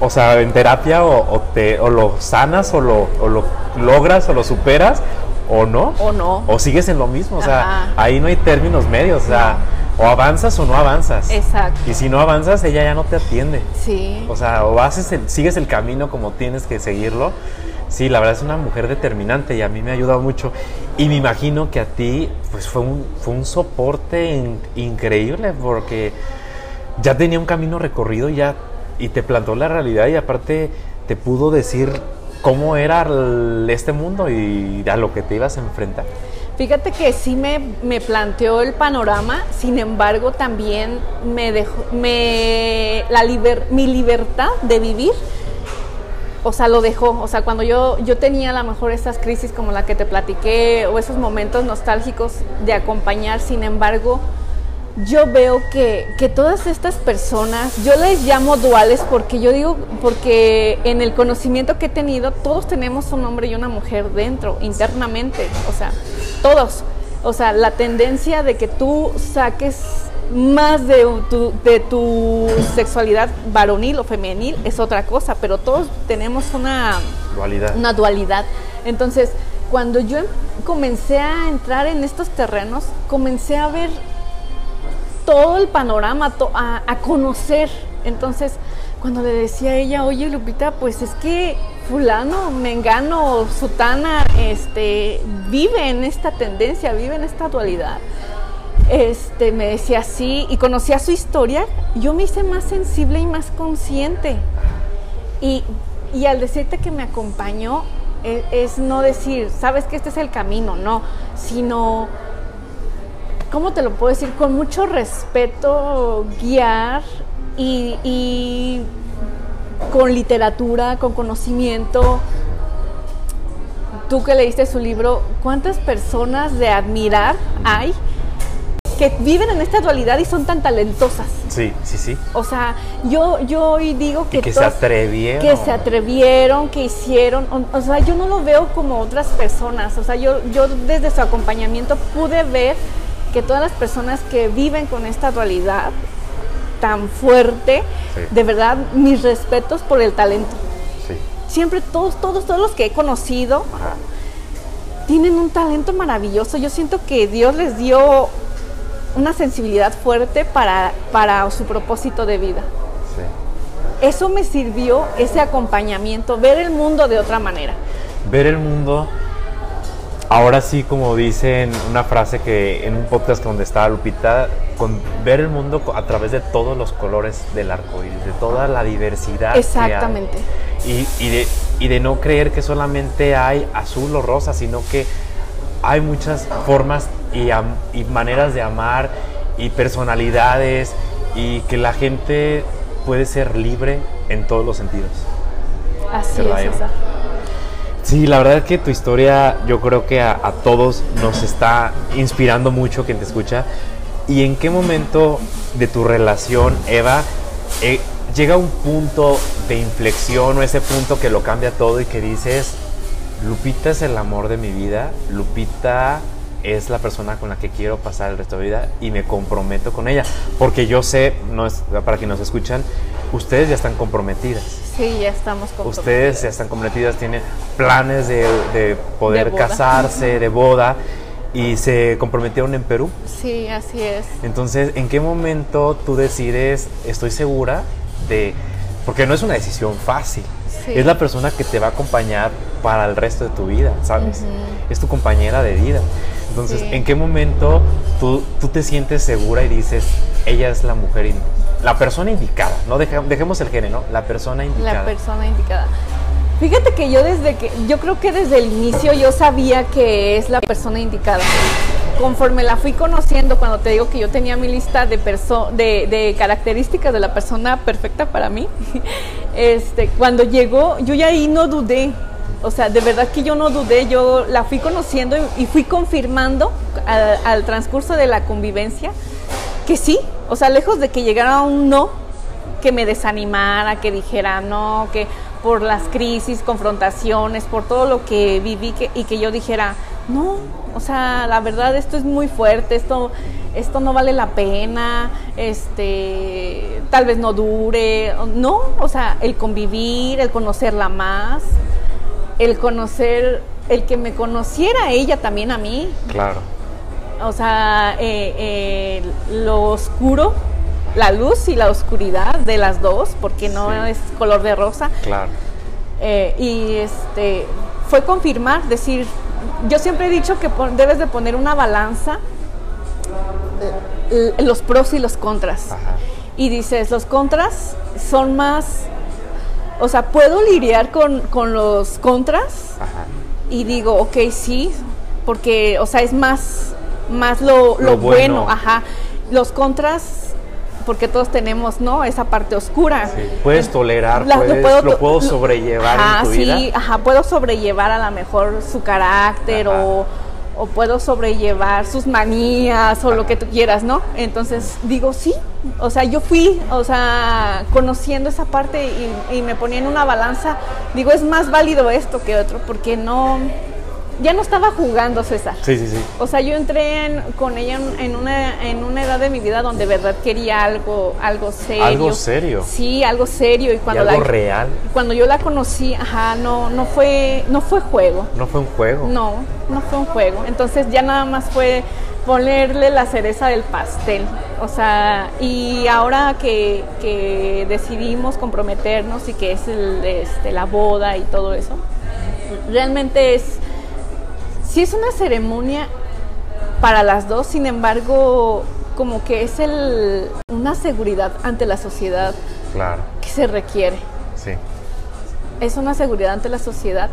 O, sea, en terapia o, te, o lo sanas o lo, o lo logras o lo superas o no. O no. O sigues en lo mismo. O sea, ahí no hay términos medios. O sea, o avanzas o no avanzas. Exacto. Y si no avanzas, ella ya no te atiende. Sí. O sea, o haces el, sigues el camino como tienes que seguirlo. Sí, la verdad es una mujer determinante y a mí me ha ayudado mucho. Y me imagino que a ti, pues fue un, fue un soporte increíble porque ya tenía un camino recorrido ya, y te plantó la realidad y aparte te pudo decir cómo era este mundo y a lo que te ibas a enfrentar. Fíjate que sí me, me planteó el panorama, sin embargo también me dejó, me, la mi libertad de vivir, o sea, lo dejó. O sea, cuando yo, yo tenía a lo mejor esas crisis como la que te platiqué o esos momentos nostálgicos de acompañar, sin embargo, yo veo que, que, todas estas personas, yo les llamo duales porque yo digo, porque en el conocimiento que he tenido, todos tenemos un hombre y una mujer dentro, internamente, o sea, todos. O sea, la tendencia de que tú saques más de tu, de tu sexualidad varonil o femenil es otra cosa, pero todos tenemos una dualidad. Una dualidad. Entonces, cuando yo em, comencé a entrar en estos terrenos, comencé a ver todo el panorama, a, conocer. Entonces, cuando le decía a ella, oye Lupita, pues es que fulano, mengano, sutana, este, vive en esta tendencia, vive en esta dualidad. Este, me decía así y conocía su historia, yo me hice más sensible y más consciente. Y, y al decirte que me acompañó, es, es no decir, sabes que este es el camino, no, sino ¿cómo te lo puedo decir? Con mucho respeto, guiar y, con literatura, con conocimiento. Tú que leíste su libro, ¿cuántas personas de admirar hay que viven en esta dualidad y son tan talentosas? Sí, sí, sí. O sea, yo, yo hoy digo que... que se atrevieron. Que se atrevieron, que hicieron. O, o, sea, yo no lo veo como otras personas. O sea, yo, yo desde su acompañamiento pude ver que todas las personas que viven con esta dualidad tan fuerte, de verdad, mis respetos por el talento. Siempre todos, todos, todos los que he conocido tienen un talento maravilloso. Yo siento que Dios les dio una sensibilidad fuerte para, para su propósito de vida. Eso me sirvió, ese acompañamiento, ver el mundo de otra manera. Ver el mundo ahora sí, como dicen una frase que en un podcast donde estaba Lupita, con ver el mundo a través de todos los colores del arco iris, de toda la diversidad. Exactamente. Y, de, y de no creer que solamente hay azul o rosa, sino que hay muchas formas y, y maneras de amar y personalidades y que la gente puede ser libre en todos los sentidos. Así es, César. Sí, la verdad es que tu historia yo creo que a, todos nos está inspirando mucho quien te escucha. ¿Y en qué momento de tu relación, Eva, eh, llega un punto de inflexión o ese punto que lo cambia todo y que dices, Lupita es el amor de mi vida, Lupita es la persona con la que quiero pasar el resto de mi vida y me comprometo con ella. Porque yo sé, no es, para quienes nos escuchan, ustedes ya están comprometidas. Sí, ya estamos comprometidas. Ustedes ya están comprometidas, tienen planes de, de poder De casarse, de boda, y se comprometieron en Perú. Sí, así es. Entonces, ¿en qué momento tú decides, estoy segura de... Porque no es una decisión fácil. Sí. Es la persona que te va a acompañar para el resto de tu vida, ¿sabes? Es tu compañera de vida. Entonces, Sí. ¿en qué momento tú, tú te sientes segura y dices, ella es la mujer, la persona indicada? No Deje- dejemos el género, ¿no? La persona indicada. La persona indicada. Fíjate que yo desde que, yo creo que desde el inicio yo sabía que es la persona indicada. Conforme la fui conociendo, cuando te digo que yo tenía mi lista de, perso de, de características de la persona perfecta para mí, este, cuando llegó, yo ya ahí no dudé. O sea, de verdad que yo no dudé, yo la fui conociendo y, y fui confirmando al- al transcurso de la convivencia que sí, o sea, lejos de que llegara un no, que me desanimara, que dijera no, que por las crisis, confrontaciones, por todo lo que viví que- y que yo dijera, no, o sea, la verdad esto es muy fuerte, esto, esto no vale la pena, este, tal vez no dure, no, o sea, el convivir, el conocerla más, el conocer, el que me conociera ella también a mí, Claro. O sea, eh, eh, lo oscuro, la luz y la oscuridad de las dos, porque no Sí. es color de rosa. Claro. Eh, y este fue confirmar, decir, yo siempre he dicho que debes de poner una balanza, los pros y los contras. Ajá. Y dices, los contras son más, o sea, puedo lidiar con, con los contras, Ajá. y digo, ok, sí, porque, o sea, es más, más lo, Lo lo bueno. bueno. ajá. Los contras, porque todos tenemos, ¿no? Esa parte oscura. Sí. Puedes tolerar, La- puedes- lo puedo sobrellevar en ajá, tu sí, vida. ajá, puedo sobrellevar a lo mejor su carácter o, o puedo sobrellevar sus manías o lo que tú quieras, ¿no? Entonces digo, sí, o sea, yo fui, o sea, conociendo esa parte y, y me ponía en una balanza, digo, es más válido esto que otro, porque no, ya no estaba jugando, César. Sí, sí, sí. O sea, yo entré en- con ella en, una, en una edad de mi vida donde de verdad quería algo, algo serio. Algo serio. Sí, algo serio. Y Y cuando algo la, real. cuando yo la conocí, ajá, no, no fue, no fue juego. No fue un juego. No, no fue un juego. Entonces ya nada más fue ponerle la cereza del pastel. O sea, y ahora que, que decidimos comprometernos y que es el, este, la boda y todo eso, realmente es, sí es una ceremonia para las dos, sin embargo, como que es el, una seguridad ante la sociedad Claro. que se requiere Sí. es una seguridad ante la sociedad.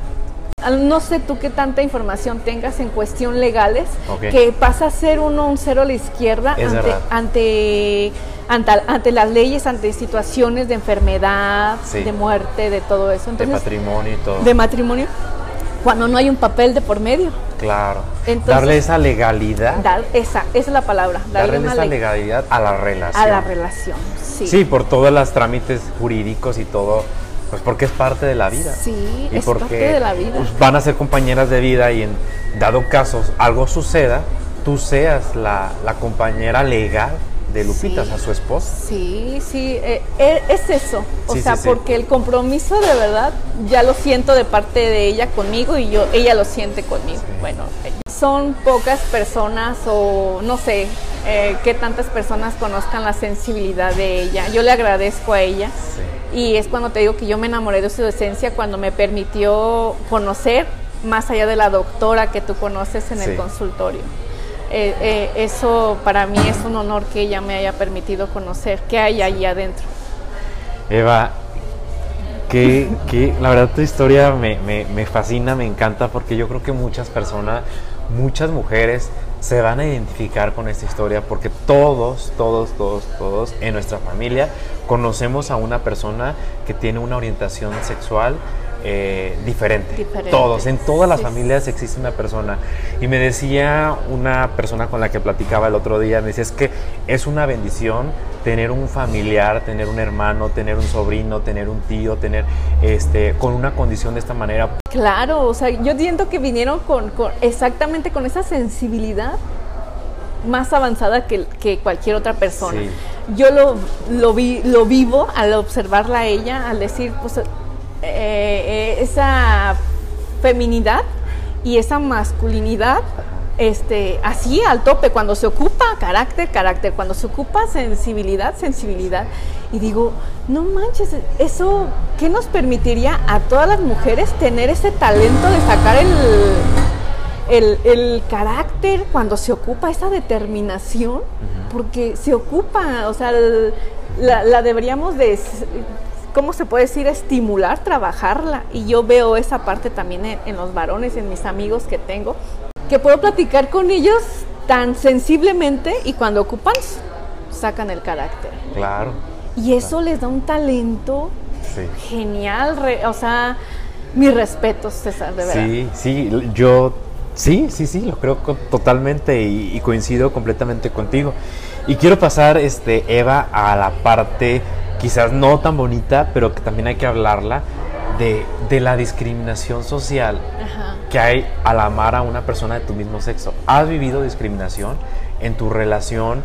No sé tú qué tanta información tengas en cuestión legales, que pasa a ser uno un cero a la izquierda ante, ante, ante, ante las leyes, ante situaciones de enfermedad, Sí. de muerte, de todo eso. De Entonces, patrimonio y todo. de matrimonio, cuando no hay un papel de por medio. Claro. Entonces- darle esa legalidad. Dar, esa, esa es la palabra, darle, darle esa le- legalidad a la relación. a la relación. Sí, Sí, por todos los trámites jurídicos y todo, pues porque es parte de la vida. Sí, y es porque parte de la vida. pues, van a ser compañeras de vida y en dado caso algo suceda, tú seas la, la compañera legal de Lupita, Sí. a su esposa. Sí, sí, eh, eh, es eso. O Sí, sea, sí, porque el compromiso de verdad ya lo siento de parte de ella conmigo y yo ella lo siente conmigo. Bueno, eh, son pocas personas o no sé eh, qué tantas personas conozcan la sensibilidad de ella. Yo le agradezco a ella y es cuando te digo que yo me enamoré de su esencia cuando me permitió conocer más allá de la doctora que tú conoces en el consultorio. Eh, eh, eso para mí es un honor que ella me haya permitido conocer qué hay allí adentro. Eva, que, que la verdad tu historia me, me- me fascina, me encanta, porque yo creo que muchas personas, muchas mujeres se van a identificar con esta historia, porque todos, todos, todos, todos en nuestra familia conocemos a una persona que tiene una orientación sexual eh, diferente. Todos, en todas las Sí. familias existe una persona. Y me decía una persona con la que platicaba el otro día, me decía, es que es una bendición tener un familiar, tener un hermano, tener un sobrino, tener un tío, tener este, con una condición de esta manera. Claro, o sea, yo siento que vinieron con, con- exactamente con esa sensibilidad más avanzada que, que cualquier otra persona. Sí. Yo lo, lo, vi, lo vivo al observarla a ella, al decir, pues, eh, eh, esa feminidad y esa masculinidad, este, así al tope, cuando se ocupa carácter, carácter, cuando se ocupa sensibilidad, sensibilidad. Y digo, no manches, eso, ¿qué nos permitiría a todas las mujeres tener ese talento de sacar el, el, el carácter cuando se ocupa esa determinación? Porque se ocupa, o sea, el- la, la deberíamos de, ¿cómo se puede decir? Estimular, trabajarla. Y yo veo esa parte también en, en los varones, en mis amigos que tengo, que puedo platicar con ellos tan sensiblemente y cuando ocupan, sacan el carácter. Claro. Y eso les da un talento Sí. genial, re- o sea, mis respetos, César, de verdad. Sí, sí, yo sí, sí, sí, lo creo totalmente y, y coincido completamente contigo. Y quiero pasar, este, Eva, a la parte quizás no tan bonita, pero que también hay que hablarla, de, de la discriminación social Ajá. que hay al amar a una persona de tu mismo sexo. ¿Has vivido discriminación en tu relación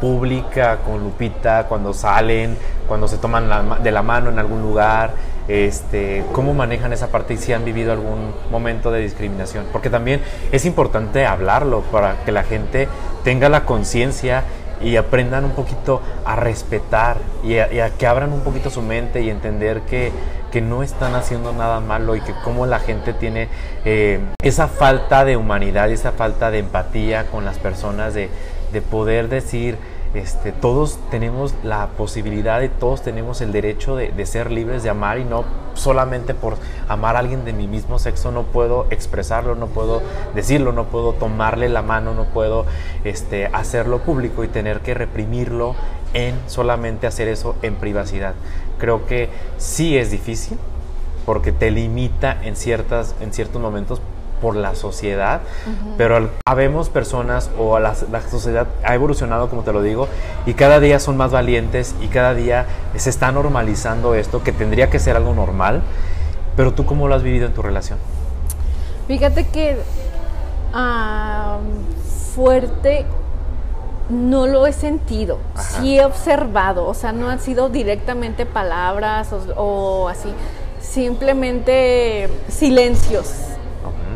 pública con Lupita, cuando salen, cuando se toman la de la mano en algún lugar? Este, ¿Cómo manejan esa parte y si han vivido algún momento de discriminación? Porque también es importante hablarlo para que la gente tenga la conciencia y aprendan un poquito a respetar y a, que abran un poquito su mente y entender que, que no están haciendo nada malo y que como la gente tiene eh, esa falta de humanidad esa falta de empatía con las personas de, de poder decir este, todos tenemos la posibilidad y todos tenemos el derecho de, ser libres de amar y no solamente por amar a alguien de mi mismo sexo no puedo expresarlo, no puedo decirlo, no puedo tomarle la mano, no puedo este, hacerlo público y tener que reprimirlo en solamente hacer eso en privacidad. Creo que sí es difícil porque te limita en, ciertas, en ciertos momentos por la sociedad, pero al- habemos personas o la, la sociedad ha evolucionado, como te lo digo, y cada día son más valientes y cada día se está normalizando esto, que tendría que ser algo normal, pero tú cómo lo has vivido en tu relación? Fíjate que ah, fuerte no lo he sentido, Ajá. sí he observado, o sea, no han sido directamente palabras o, o así, simplemente silencios,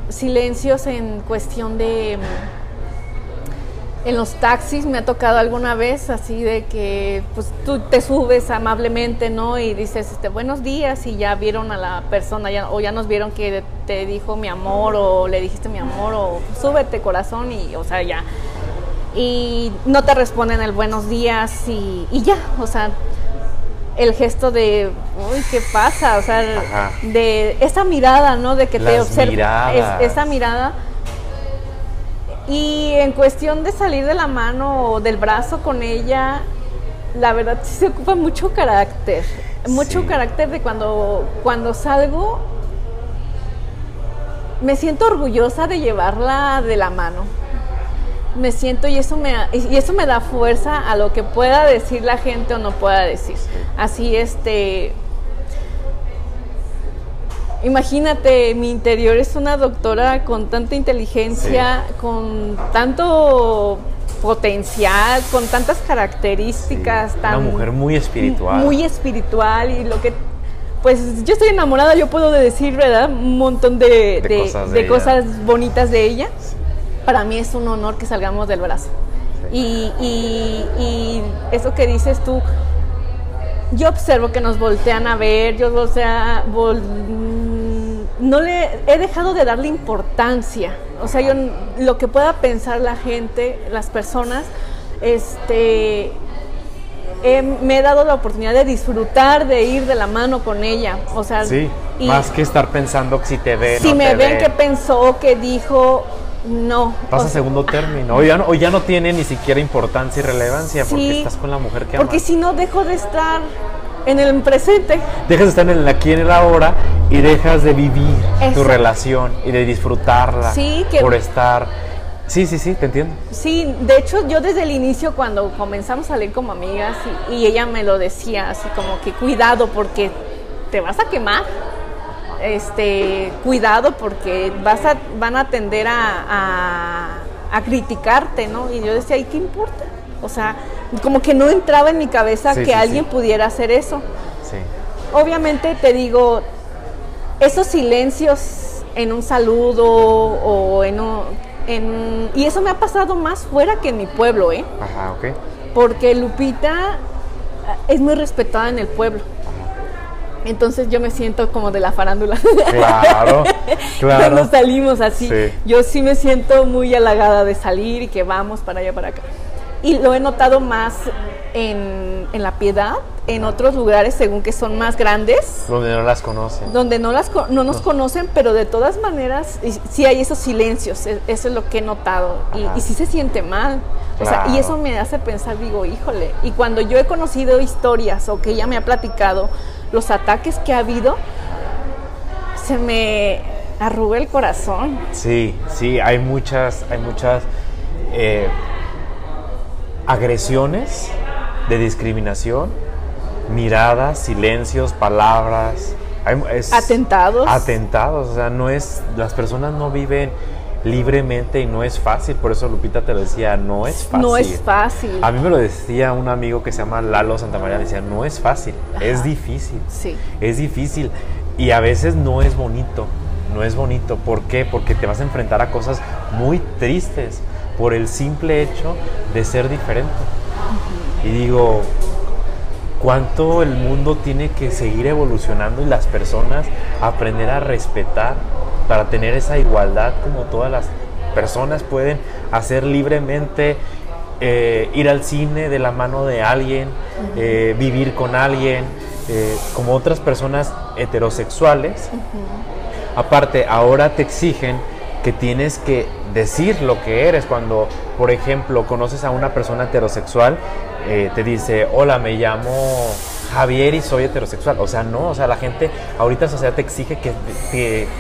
silencios en cuestión de... mm, En los taxis me ha tocado alguna vez así de que pues tú te subes amablemente, ¿no? Y dices, este, buenos días y ya vieron a la persona ya, o ya nos vieron que te dijo mi amor o le dijiste mi amor o súbete corazón y, o sea, ya. Y no te responden el buenos días y, y ya, o sea, el gesto de, uy, ¿qué pasa? O sea, Ajá. de esa mirada, ¿no? De que te observa. esa mirada. Y en cuestión de salir de la mano o del brazo con ella, la verdad sí se ocupa mucho carácter. Mucho Sí. carácter de cuando, cuando salgo, me siento orgullosa de llevarla de la mano. Me siento y eso me, y eso me da fuerza a lo que pueda decir la gente o no pueda decir. Así, este, Imagínate, mi interior es una doctora con tanta inteligencia, con tanto potencial, con tantas características, Sí, tan Una mujer muy espiritual. muy espiritual y lo que pues yo estoy enamorada, yo puedo decir, ¿verdad? Un montón de, De de- cosas de cosas bonitas de ella. Para mí es un honor que salgamos del brazo. Y, y- y eso que dices tú, yo observo que nos voltean a ver, yo o sea, vol- mm, no le he dejado de darle importancia. O sea, yo lo que pueda pensar la gente, las personas, este he- me he dado la oportunidad de disfrutar de ir de la mano con ella. O sea, Sí, y más que estar pensando que si te ve, si no me ven ve. que pensó, que dijo, no. Pasa O a sea, segundo término. O ya, no, o ya no tiene ni siquiera importancia y relevancia porque Sí, estás con la mujer que Porque amas. si no dejo de estar en el presente. Dejas de estar en el aquí y en el ahora y dejas de vivir tu relación y de disfrutarla por estar. Sí, sí, sí, te entiendo. Sí, de hecho yo desde el inicio cuando comenzamos a salir como amigas y, ella me lo decía así como que cuidado porque te vas a quemar, este, cuidado porque vas a, van a tender a, a, criticarte, ¿no? Y yo decía, ¿y qué importa? O sea, como que no entraba en mi cabeza que alguien pudiera hacer eso. Sí. Obviamente te digo, esos silencios en un saludo o en, en y eso me ha pasado más fuera que en mi pueblo, ¿eh? Ajá, ok. Porque Lupita es muy respetada en el pueblo. Entonces yo me siento como de la farándula. Claro, claro. Cuando salimos así, yo sí me siento muy halagada de salir y que vamos para allá, para acá. Y lo he notado más en, en la piedad, en otros lugares según que son más grandes. Donde no las conocen. Donde no, las, no nos conocen, pero de todas maneras sí hay esos silencios, e, eso es lo que he notado. Y, sí se siente mal. O sea, y eso me hace pensar, digo, híjole. Y cuando yo he conocido historias o que ella me ha platicado los ataques que ha habido, se me arruga el corazón. Sí, sí, hay muchas, hay muchas eh, agresiones de discriminación, miradas, silencios, palabras. atentados. Atentados, o sea, no es, las personas no viven libremente y no es fácil, por eso Lupita te lo decía, no es fácil. No es fácil. A mí me lo decía un amigo que se llama Lalo Santamaría, me decía, no es fácil, es difícil. Sí. Es difícil y a veces no es bonito, no es bonito. ¿Por qué? Porque te vas a enfrentar a cosas muy tristes por el simple hecho de ser diferente. Y digo, cuánto el mundo tiene que seguir evolucionando y las personas aprender a respetar para tener esa igualdad como todas las personas pueden hacer libremente eh, ir al cine de la mano de alguien, eh, vivir con alguien, eh, como otras personas heterosexuales. Aparte, ahora te exigen que tienes que decir lo que eres. Cuando, por ejemplo, conoces a una persona heterosexual, te dice, hola, me llamo Javier y soy heterosexual. O sea, no, o sea, la gente, ahorita la sociedad te exige que,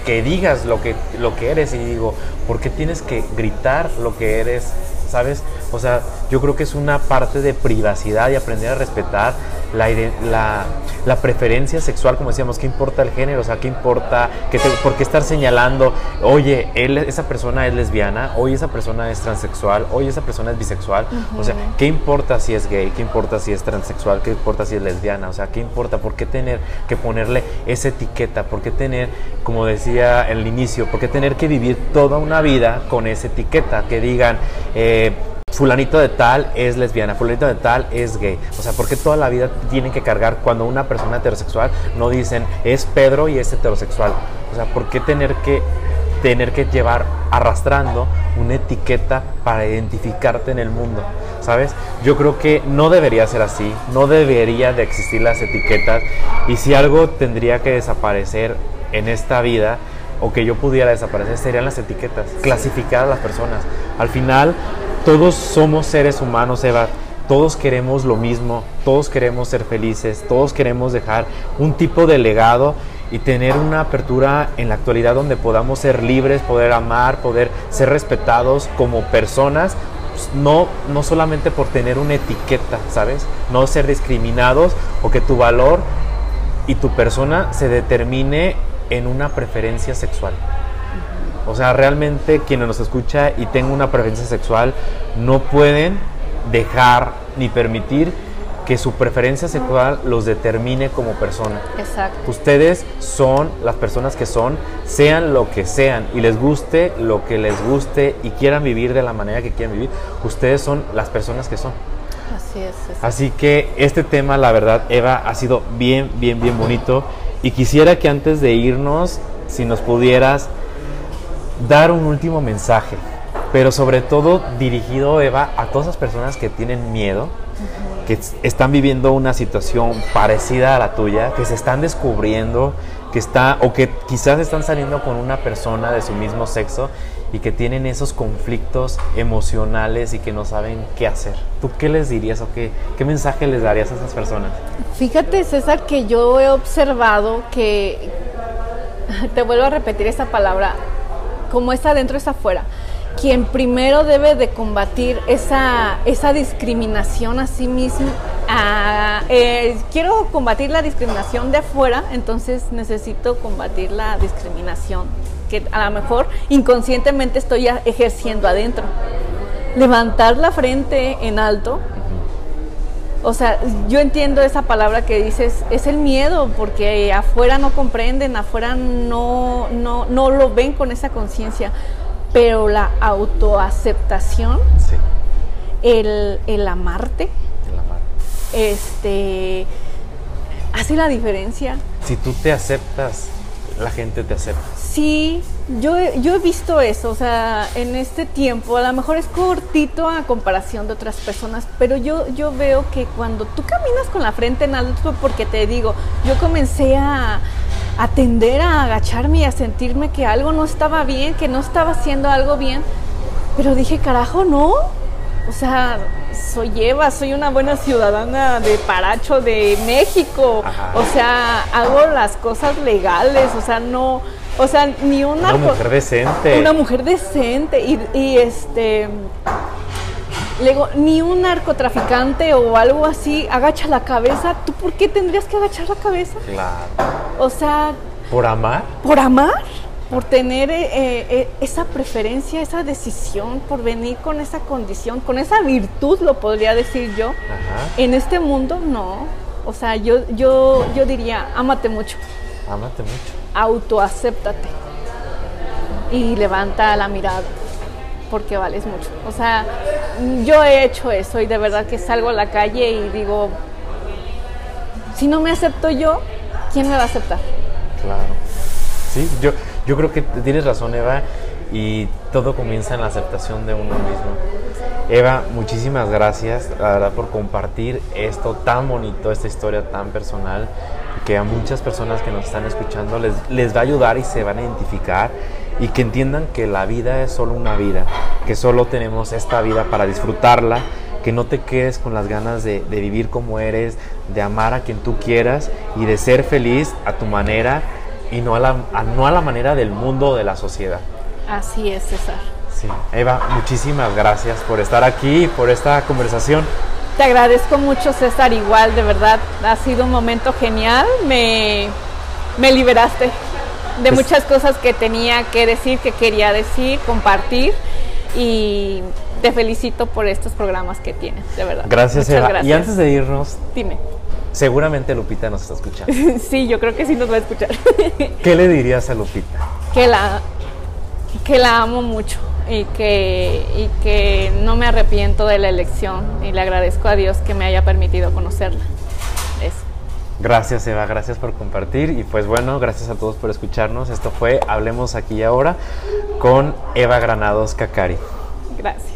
que, digas lo que, lo que eres. Y digo, ¿por qué tienes que gritar lo que eres? ¿Sabes? O sea, yo creo que es una parte de privacidad y aprender a respetar la, la, la, preferencia sexual, como decíamos, ¿qué importa el género? O sea, ¿qué importa? Que ¿Por qué estar señalando, oye, él, esa persona es lesbiana, oye, esa persona es transexual, oye, esa persona es bisexual? O sea, ¿qué importa si es gay? ¿Qué importa si es transexual? ¿Qué importa si es lesbiana? O sea, ¿qué importa? ¿Por qué tener que ponerle esa etiqueta? ¿Por qué tener, como decía en el inicio, por qué tener que vivir toda una vida con esa etiqueta? Que digan, eh, fulanito de tal es lesbiana, fulanito de tal es gay. O sea, ¿por qué toda la vida tienen que cargar cuando una persona heterosexual no dicen es Pedro y es heterosexual? O sea, ¿por qué tener que tener que llevar arrastrando una etiqueta para identificarte en el mundo? ¿Sabes? Yo creo que no debería ser así, no debería de existir las etiquetas y si algo tendría que desaparecer en esta vida o que yo pudiera desaparecer serían las etiquetas, clasificar a las personas. Al final todos somos seres humanos, Eva. Todos queremos lo mismo, todos queremos ser felices, todos queremos dejar un tipo de legado y tener una apertura en la actualidad donde podamos ser libres, poder amar, poder ser respetados como personas, pues, no, no solamente por tener una etiqueta, ¿sabes? No ser discriminados o que tu valor y tu persona se determine en una preferencia sexual. O sea, realmente quien nos escucha y tenga una preferencia sexual no pueden dejar ni permitir que su preferencia sexual los determine como persona. Exacto. Ustedes son las personas que son, sean lo que sean y les guste lo que les guste y quieran vivir de la manera que quieran vivir. Ustedes son las personas que son. Así es. Así que este tema, la verdad, Eva, ha sido bien, bien, bien bonito. Y quisiera que antes de irnos, si nos pudieras dar un último mensaje, pero sobre todo dirigido, Eva, a todas las personas que tienen miedo, que están viviendo una situación parecida a la tuya, que se están descubriendo, que está o que quizás están saliendo con una persona de su mismo sexo y que tienen esos conflictos emocionales y que no saben qué hacer. ¿Tú qué les dirías o qué, mensaje les darías a esas personas? Fíjate, César, que yo he observado que te vuelvo a repetir esta palabra, como está adentro es afuera. Quien primero debe de combatir esa, esa discriminación a sí mismo, eh, quiero combatir la discriminación de afuera, entonces necesito combatir la discriminación que a lo mejor inconscientemente estoy ejerciendo adentro. Levantar la frente en alto o sea, yo entiendo esa palabra que dices, es el miedo, porque afuera no comprenden, afuera no, no, no lo ven con esa conciencia, pero la autoaceptación, el, el amarte, el amar. este, hace la diferencia. Si tú te aceptas, la gente te acepta. Sí, yo, yo he visto eso, o sea, en este tiempo, a lo mejor es cortito a comparación de otras personas, pero yo, yo veo que cuando tú caminas con la frente en alto, porque te digo, yo comencé a atender, a agacharme y a sentirme que algo no estaba bien, que no estaba haciendo algo bien, pero dije, carajo, no, o sea, soy Eva, soy una buena ciudadana de Paracho, de México. O sea, hago las cosas legales, o sea, no, o sea, ni una... Una mujer decente. Una mujer decente y, y este... Le digo, ni un narcotraficante o algo así agacha la cabeza. ¿Tú por qué tendrías que agachar la cabeza? Claro. O sea... ¿Por amar? ¿Por amar? por tener eh, eh, esa preferencia, esa decisión, por venir con esa condición, con esa virtud, lo podría decir yo. En este mundo, no. O sea, yo, yo, yo diría, ámate mucho. Ámate mucho. Autoacéptate. Y levanta la mirada, porque vales mucho. O sea, yo he hecho eso y de verdad que salgo a la calle y digo, si no me acepto yo, ¿quién me va a aceptar? Claro. Sí, yo, yo creo que tienes razón, Eva, y todo comienza en la aceptación de uno mismo. Eva, muchísimas gracias, la verdad, por compartir esto tan bonito, esta historia tan personal, que a muchas personas que nos están escuchando les, les va a ayudar y se van a identificar y que entiendan que la vida es solo una vida, que solo tenemos esta vida para disfrutarla, que no te quedes con las ganas de, de vivir como eres, de amar a quien tú quieras y de ser feliz a tu manera y no a la, no a la manera del mundo o de la sociedad. Así es, César. Sí. Eva, muchísimas gracias por estar aquí y por esta conversación. Te agradezco mucho, César, igual, de verdad, ha sido un momento genial, me, me liberaste de pues muchas cosas que tenía que decir, que quería decir, compartir y te felicito por estos programas que tienes, de verdad. Gracias, Eva. Y antes de irnos, dime. Seguramente Lupita nos está escuchando. sí, yo creo que sí nos va a escuchar. ¿Qué le dirías a Lupita? Que la, que la amo mucho y que, y que no me arrepiento de la elección y le agradezco a Dios que me haya permitido conocerla. Eso. Gracias Eva, gracias por compartir y pues bueno, gracias a todos por escucharnos. Esto fue Hablemos aquí y ahora con Eva Granados Cacari. Gracias.